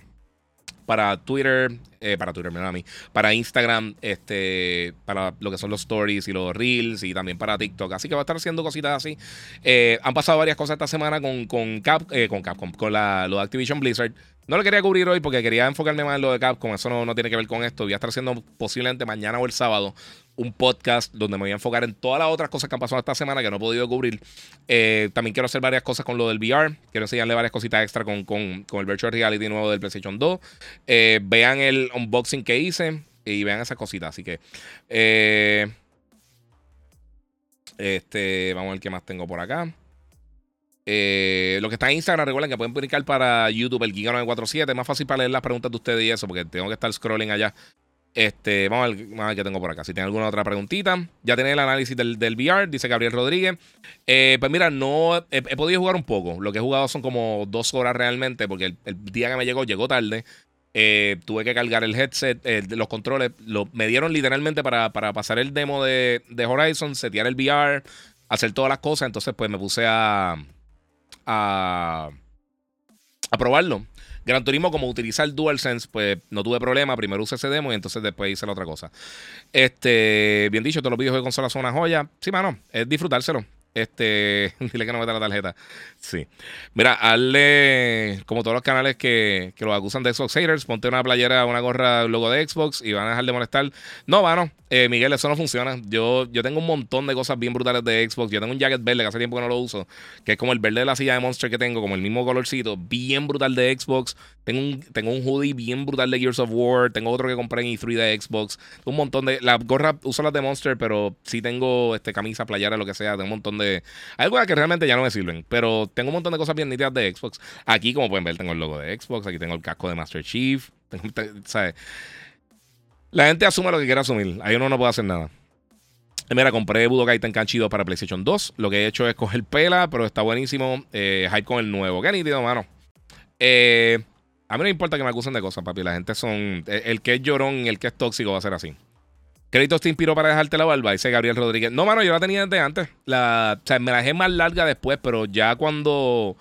para Twitter, eh, para Twitter, a mí, para Instagram, este, para lo que son los stories y los reels y también para TikTok. Así que va a estar haciendo cositas así. Eh, han pasado varias cosas esta semana con, con, Cap, eh, con Capcom, con la, Activision Blizzard. No lo quería cubrir hoy porque quería enfocarme más en lo de Capcom. Eso no, no tiene que ver con esto. Voy a estar haciendo posiblemente mañana o el sábado un podcast donde me voy a enfocar en todas las otras cosas que han pasado esta semana que no he podido cubrir. Eh, también quiero hacer varias cosas con lo del VR. Quiero enseñarle varias cositas extra con, con, con el Virtual Reality nuevo del PlayStation 2. Eh, vean el unboxing que hice y vean esas cositas. Así que... eh, este, vamos a ver qué más tengo por acá. Eh, lo que está en Instagram, recuerden que pueden publicar para YouTube el Giga947. Es más fácil para leer las preguntas de ustedes y eso, porque tengo que estar scrolling allá. Este, vamos a ver, vamos qué tengo por acá. Si tienen alguna otra preguntita. Ya tienen el análisis del, del VR, dice Gabriel Rodríguez. Eh, pues mira, no he, podido jugar un poco. Lo que he jugado son como dos horas realmente, porque el, día que me llegó, llegó tarde. Eh, tuve que cargar el headset, los controles. Me dieron literalmente para, para pasar el demo de, de Horizon, setear el VR, hacer todas las cosas. Entonces, pues me puse a, a, probarlo. Gran Turismo, como utilizar DualSense, pues no tuve problema. Primero usé ese demo y entonces después hice la otra cosa. Este, bien dicho, todos los videos de consola son una joya. Sí, mano, es disfrutárselo. Este, dile que no meta la tarjeta. Sí. Mira, hazle, como todos los canales que, que los acusan de Xbox haters, ponte una playera, una gorra, logo de Xbox y van a dejar de molestar. No, mano, eh, Miguel, eso no funciona. Yo, yo tengo un montón de cosas bien brutales de Xbox. Yo tengo un jacket verde que hace tiempo que no lo uso, que es como el verde de la silla de Monster que tengo, como el mismo colorcito, bien brutal de Xbox. Tengo un, tengo un hoodie bien brutal de Gears of War. Tengo otro que compré en E3 de Xbox. Un montón de. La gorra uso las de Monster, pero sí tengo este, camisa, playera, lo que sea. Tengo un montón de. Hay algunas que realmente ya no me sirven, pero tengo un montón de cosas bien nítidas de Xbox. Aquí, como pueden ver, tengo el logo de Xbox. Aquí tengo el casco de Master Chief. ¿sabes? La gente asume lo que quiera asumir. Ahí uno no puede hacer nada. Mira, compré Budokai Tenkaichi 2 para PlayStation 2. Lo que he hecho es coger pela, pero está buenísimo. Eh, hype con el nuevo. Qué nítido, mano. Eh, a mí no importa que me acusen de cosas, papi. La gente son. El, que es llorón y el que es tóxico va a ser así. Créditos te inspiró para dejarte la barba, dice Gabriel Rodríguez. No, mano, yo la tenía desde antes. O sea, me la dejé más larga después, pero ya cuando,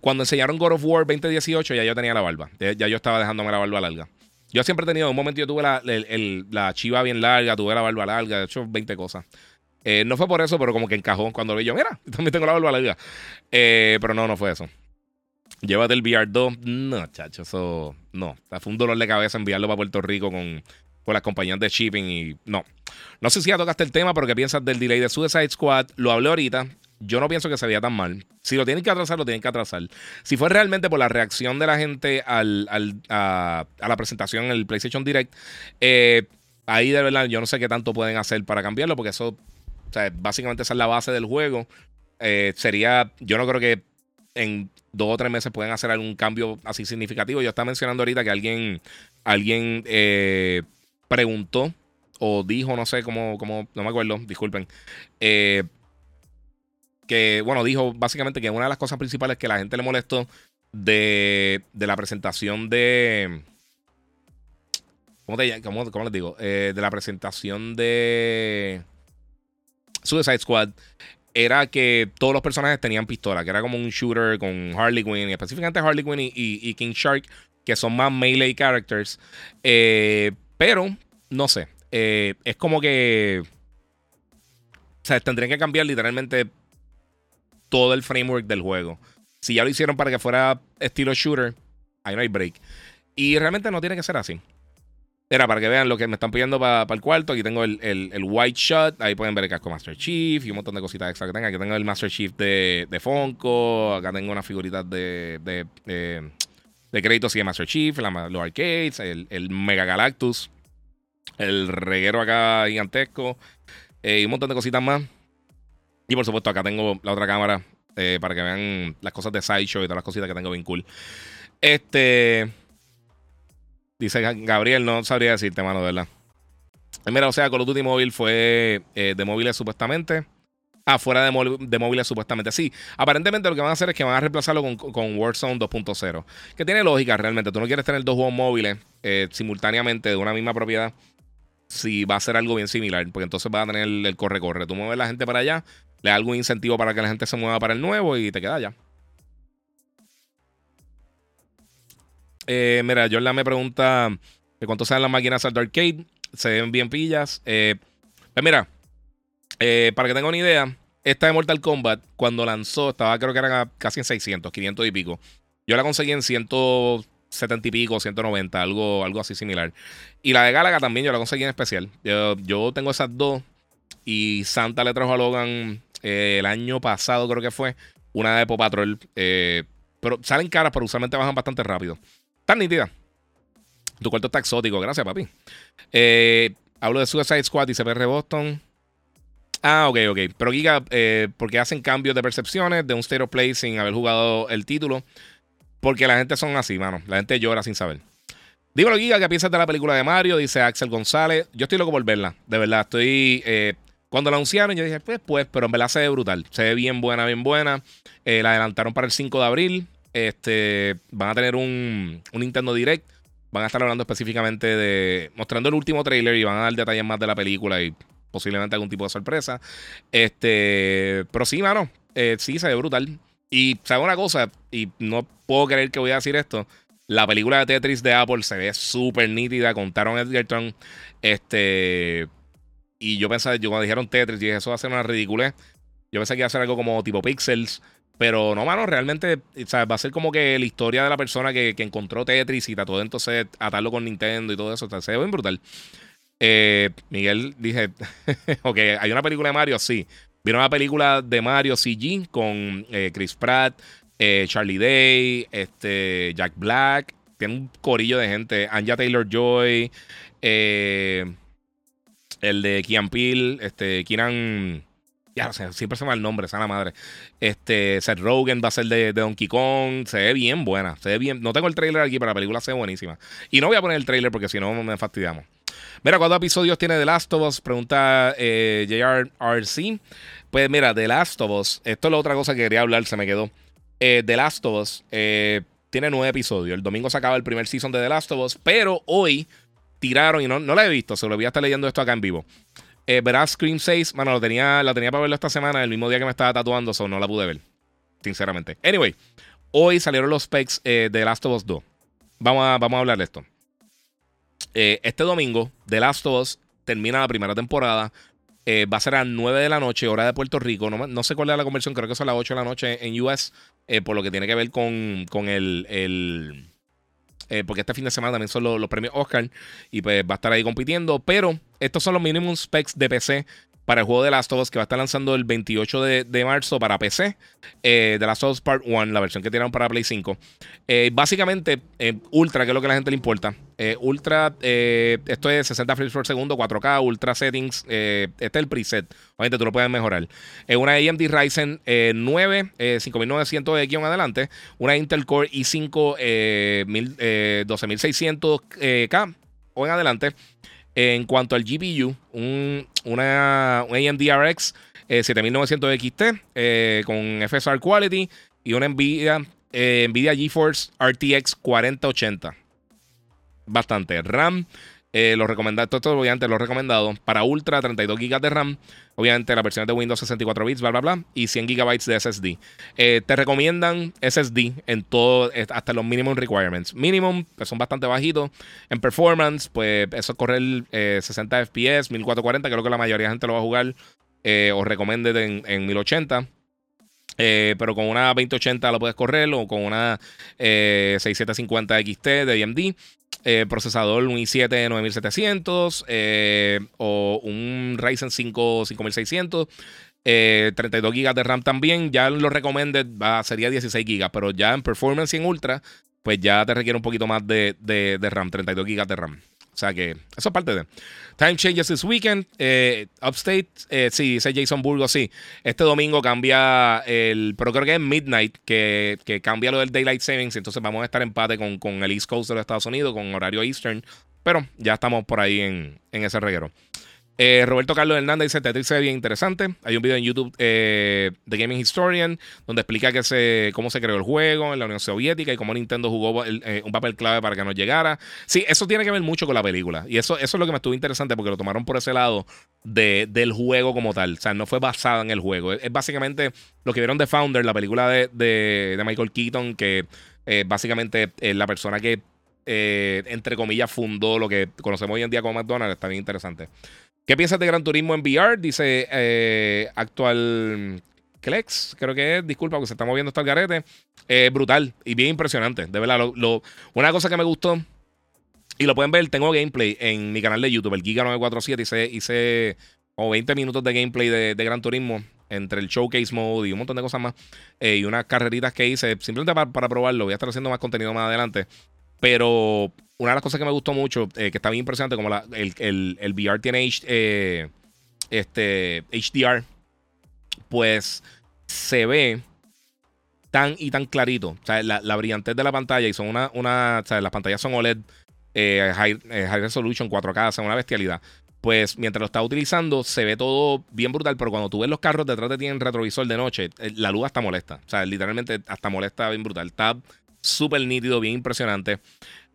cuando enseñaron God of War 2018, ya yo tenía la barba. Ya, yo estaba dejándome la barba larga. Yo siempre he tenido, un momento yo tuve la, la chiva bien larga, tuve la barba larga, he hecho 20 cosas. Eh, no fue por eso, pero como que encajó cuando lo vi yo, mira, también tengo la barba larga. Eh, pero no, no fue eso. Llévate el VR2. No, chacho, eso no. Fue un dolor de cabeza enviarlo para Puerto Rico con, con las compañías de shipping y no. No sé si ya tocaste el tema, pero ¿qué piensas del delay de Suicide Squad? Lo hablé ahorita. Yo no pienso que se veía tan mal. Si lo tienen que atrasar, lo tienen que atrasar. Si fue realmente por la reacción de la gente al, al- a, a la presentación en el PlayStation Direct, eh, ahí de verdad yo no sé qué tanto pueden hacer para cambiarlo, porque eso, o sea, básicamente esa es la base del juego. Eh, sería, yo no creo que en dos o tres meses pueden hacer algún cambio así significativo. Yo estaba mencionando ahorita que alguien, alguien eh, preguntó o dijo, no sé cómo, cómo no me acuerdo, disculpen, eh, que, bueno, dijo básicamente que una de las cosas principales que la gente le molestó de, la presentación de... ¿Cómo, te, cómo, cómo les digo? Eh, de la presentación de Suicide Squad era que todos los personajes tenían pistola, que era como un shooter con Harley Quinn, y específicamente Harley Quinn y, King Shark, que son más melee characters. Eh, pero, no sé, eh, es como que... O sea, tendrían que cambiar literalmente todo el framework del juego. Si ya lo hicieron para que fuera estilo shooter, ahí no hay break. Y realmente no tiene que ser así. Era para que vean lo que me están pidiendo para el cuarto. Aquí tengo el, el- el White Shot. Ahí pueden ver el casco Master Chief y un montón de cositas extra que tengo. Aquí tengo el Master Chief de, de Funko. Acá tengo unas figuritas de, de, de, de créditos y de Master Chief. la- los arcades. El, el Mega Galactus. El reguero acá gigantesco. eh, y un montón de cositas más. Y por supuesto, acá tengo la otra cámara eh, para que vean las cosas de Sideshow y todas las cositas que tengo bien cool. Este. Dice Ga- Gabriel, no sabría decirte, mano, verdad. Eh, Mira, o sea, Call of Duty móvil fue eh, de móviles supuestamente. Ah, fuera de, móviles supuestamente. Sí, aparentemente lo que van a hacer es que van a reemplazarlo con, con Warzone 2.0. Que tiene lógica realmente. Tú no quieres tener dos juegos móviles eh, simultáneamente de una misma propiedad. Si va a ser algo bien similar. Porque entonces va a tener el, el corre-corre. Tú mueves la gente para allá, le das algún incentivo para que la gente se mueva para el nuevo y te queda allá. Eh, mira, Jordan me pregunta que cuánto salen las máquinas al arcade. Se ven bien pillas. Eh, pues mira, eh, para que tengan una idea, esta de Mortal Kombat, cuando lanzó, estaba creo que era casi en 600, 500 y pico. Yo la conseguí en 170 y pico, 190, algo, algo así similar. Y la de Galaga también yo la conseguí en especial. Yo, tengo esas dos. Y Santa le trajo a Logan eh, el año pasado, creo que fue, una de Pop Patrol. pero salen caras, pero usualmente bajan bastante rápido. Tan nítida. Tu cuarto está exótico. Gracias, papi. Eh, hablo de Suicide Squad y CPR Boston. Ah, ok, ok. Pero Giga, eh, porque hacen cambios de percepciones de un State of Play sin haber jugado el título. Porque la gente son así, mano. La gente llora sin saber. Dímelo, Giga, ¿qué piensas de la película de Mario? Dice Axel González. Yo estoy loco por verla. De verdad, estoy. eh, cuando la anunciaron, yo dije, pues, pues, pero en verdad se ve brutal. Se ve bien buena, bien buena. La adelantaron para el 5 de abril. Este, van a tener un, un Nintendo Direct. Van a estar hablando específicamente de. mostrando el último trailer y van a dar detalles más de la película y posiblemente algún tipo de sorpresa. Este, pero sí, mano. eh, sí, se ve brutal. Y, ¿sabe una cosa? Y no puedo creer que voy a decir esto. La película de Tetris de Apple se ve súper nítida. Contaron Edgerton. Este. Y yo pensaba, yo cuando dijeron Tetris, dije, eso va a ser una ridiculez. Yo pensé que iba a ser algo como tipo Pixels. Pero no, mano, realmente o va a ser como que la historia de la persona que, encontró Tetris y trató de entonces atarlo con Nintendo y todo eso. Se ve bien brutal. Eh, Miguel, dije, ok, hay una película de Mario, sí. Vieron una película de Mario CG con eh, Chris Pratt, eh, Charlie Day, este, Jack Black. Tiene un corillo de gente. Anja Taylor Joy, el de Kian Peele, este. Ya, siempre se me va el nombre, esa la madre. Este, Seth Rogen va a ser de, de Donkey Kong. Se ve bien buena. Se ve bien. No tengo el trailer aquí, pero la película se ve buenísima. Y no voy a poner el trailer porque si no me fastidiamos. Mira, ¿cuántos episodios tiene The Last of Us? Pregunta eh, JRRC. Pues mira, The Last of Us. Esto es la otra cosa que quería hablar, se me quedó. Eh, The Last of Us eh, tiene nueve episodios. El domingo se acaba el primer season de The Last of Us, pero hoy tiraron y no, no la he visto, se lo voy a estar leyendo esto acá en vivo. Eh, verás Scream 6, bueno, lo tenía, la tenía para verlo esta semana, el mismo día que me estaba tatuando, so no la pude ver, sinceramente. Anyway, hoy salieron los specs eh, de Last of Us 2. Vamos a, vamos a hablar de esto. Eh, este domingo, The Last of Us termina la primera temporada. Eh, va a ser a las 9 de la noche, hora de Puerto Rico. No, no sé cuál es la conversión, creo que son las 8 de la noche en US, por lo que tiene que ver con, con el- eh, porque este fin de semana también son los, premios Oscar y pues va a estar ahí compitiendo. Pero estos son los minimum specs de PC para el juego de Last of Us que va a estar lanzando el 28 de, marzo para PC. Eh, de Last of Us Part 1, la versión que tiraron para Play 5. Eh, básicamente, eh, Ultra, que es lo que a la gente le importa. Eh, Ultra, eh, esto es 60 frames por segundo, 4K, Ultra Settings. este es el preset. Obviamente tú lo puedes mejorar. Una AMD Ryzen eh, 9, eh, 5900 de en adelante. Una Intel Core i5 eh, mil- eh, 12600K o en adelante. En cuanto al GPU, un, una, un AMD RX eh, 7900 XT eh, con FSR Quality y una Nvidia, eh, Nvidia GeForce RTX 4080. Bastante. RAM, eh, lo recomendado, todo esto obviamente lo recomendado. Para Ultra, 32 GB de RAM. Obviamente la versión de Windows 64 bits, bla, bla, bla. Y 100 GB de SSD. Eh, te recomiendan SSD en todo, eh, hasta los minimum requirements. Minimum, pues son bastante bajitos. En performance, pues eso es correr eh, 60 FPS, 1440, creo que la mayoría de gente lo va a jugar. Eh, os recomiende en, en 1080. Eh, pero con una 2080 lo puedes correr o con una eh, 6750 XT de AMD. eh, procesador un i7 9700 eh, o un Ryzen 5 5600. eh, 32 GB de RAM también. Ya lo recommended va, sería 16 GB, pero ya en performance y en ultra, pues ya te requiere un poquito más de, de- de RAM, 32 GB de RAM. O sea que eso es parte de. Time changes this weekend. Eh, upstate, eh, sí, dice Jason sí. Este domingo cambia el. Pero creo que es Midnight, que, que cambia lo del Daylight Savings. Entonces vamos a estar en empate con, con el East Coast de los Estados Unidos, con horario Eastern. Pero ya estamos por ahí en, en ese reguero. Eh, Roberto Carlos Hernández dice: Tetris ve bien interesante. Hay un video en YouTube eh, de Gaming Historian donde explica que se, cómo se creó el juego en la Unión Soviética y cómo Nintendo jugó eh, un papel clave para que nos llegara. Sí, eso tiene que ver mucho con la película. Y eso, es lo que me estuvo interesante porque lo tomaron por ese lado de- del juego como tal. O sea, no fue basada en el juego. Es, es básicamente lo que vieron de Founder, la película de Michael Keaton, que eh, básicamente es la persona que, eh, entre comillas, fundó lo que conocemos hoy en día como McDonald's. Está bien interesante. ¿Qué piensas de Gran Turismo en VR? Dice eh, actual Klex, creo que es. Disculpa, porque se está moviendo hasta el garete. Eh, brutal y bien impresionante. De verdad, lo- una cosa que me gustó, y lo pueden ver, tengo gameplay en mi canal de YouTube, el Giga947. Hice, hice como 20 minutos de gameplay de, Gran Turismo entre el showcase mode y un montón de cosas más. eh, y unas carreritas que hice simplemente para probarlo. Voy a estar haciendo más contenido más adelante. Pero una de las cosas que me gustó mucho, eh, que está bien impresionante, como el, el- el VR tiene eh, este, HDR, pues se ve tan y tan clarito. O sea, la, la brillantez de la pantalla y son una, una o sea, las pantallas son OLED, eh, high, high resolution, 4K, o una bestialidad. Pues mientras lo estás utilizando, se ve todo bien brutal, pero cuando tú ves los carros detrás de ti en retrovisor de noche, la luz hasta molesta. O sea, literalmente hasta molesta bien brutal. Está súper nítido, bien impresionante.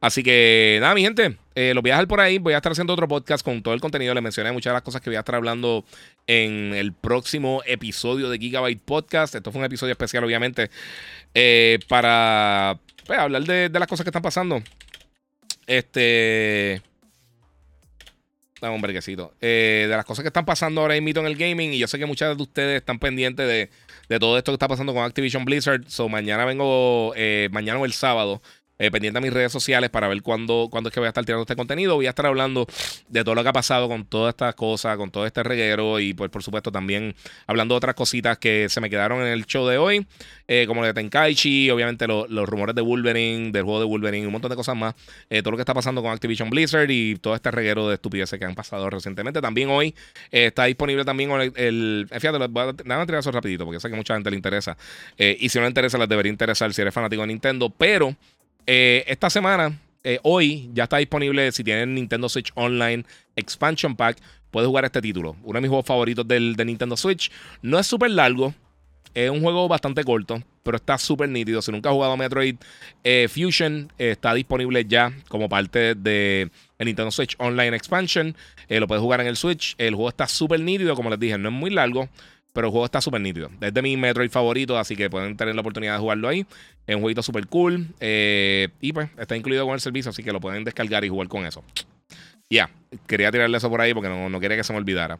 Así que nada, mi gente, eh, los voy a dejar por ahí. Voy a estar haciendo otro podcast con todo el contenido. Les mencioné muchas de las cosas que voy a estar hablando en el próximo episodio de Gigabyte Podcast. Esto fue un episodio especial, obviamente, eh, para pues, hablar de, de las cosas que están pasando. Este. Dame un brequecito. Eh, de las cosas que están pasando ahora mismo en el gaming. Y yo sé que muchas de ustedes están pendientes de, de todo esto que está pasando con Activision Blizzard. So, mañana vengo, eh, mañana o el sábado, eh, pendiente a mis redes sociales para ver cuándo, cuándo es que voy a estar tirando este contenido. Voy a estar hablando de todo lo que ha pasado con todas estas cosas, con todo este reguero. Y pues, por supuesto, también hablando de otras cositas que se me quedaron en el show de hoy. eh, como lo de Tenkaichi, obviamente lo- los rumores de Wolverine, del juego de Wolverine, un montón de cosas más. eh, todo lo que está pasando con Activision Blizzard y todo este reguero de estupideces que han pasado recientemente. También hoy está disponible también el, fíjate, voy a, nada eso rapidito porque sé que mucha gente le interesa. Y si no le interesa, les debería interesar si eres fanático de Nintendo. Pero eh, esta semana, eh, hoy, ya está disponible si tienen Nintendo Switch Online Expansion Pack. Puedes jugar este título. Uno de mis juegos favoritos del, de Nintendo Switch. No es súper largo. Es un juego bastante corto, pero está súper nítido. Si nunca has jugado Metroid eh, Fusion, está disponible ya como parte de el Nintendo Switch Online Expansion. Lo puedes jugar en el Switch. El juego está súper nítido, como les dije, no es muy largo. Pero el juego está súper nítido. Es de mis Metroid favoritos, así que pueden tener la oportunidad de jugarlo ahí. Es un jueguito súper cool. y pues está incluido con el servicio, así que lo pueden descargar y jugar con eso. Ya, quería tirarle eso por ahí porque no, no quería que se me olvidara.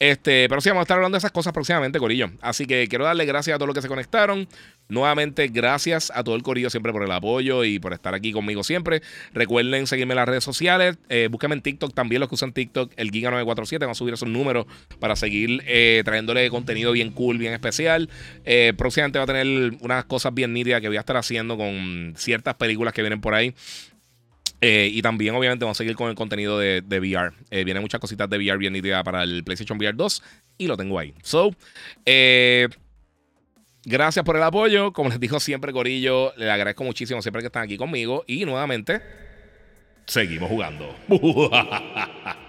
Este, pero sí, vamos a estar hablando de esas cosas próximamente, Corillo. Así que quiero darle gracias a todos los que se conectaron. Nuevamente, gracias a todo el Corillo siempre por el apoyo y por estar aquí conmigo siempre. Recuerden seguirme en las redes sociales. Eh, en TikTok también, los que usan TikTok, el Giga947. Vamos a subir esos números para seguir eh, trayéndole contenido bien cool, bien especial. Eh, próximamente va a tener unas cosas bien nítidas que voy a estar haciendo con ciertas películas que vienen por ahí. Eh, y también, obviamente, vamos a seguir con el contenido de, VR. Eh, vienen muchas cositas de VR bien nítidas para el PlayStation VR 2 y lo tengo ahí. So, eh, gracias por el apoyo. Como les digo siempre, Corillo, les agradezco muchísimo siempre que están aquí conmigo. Y nuevamente, seguimos jugando.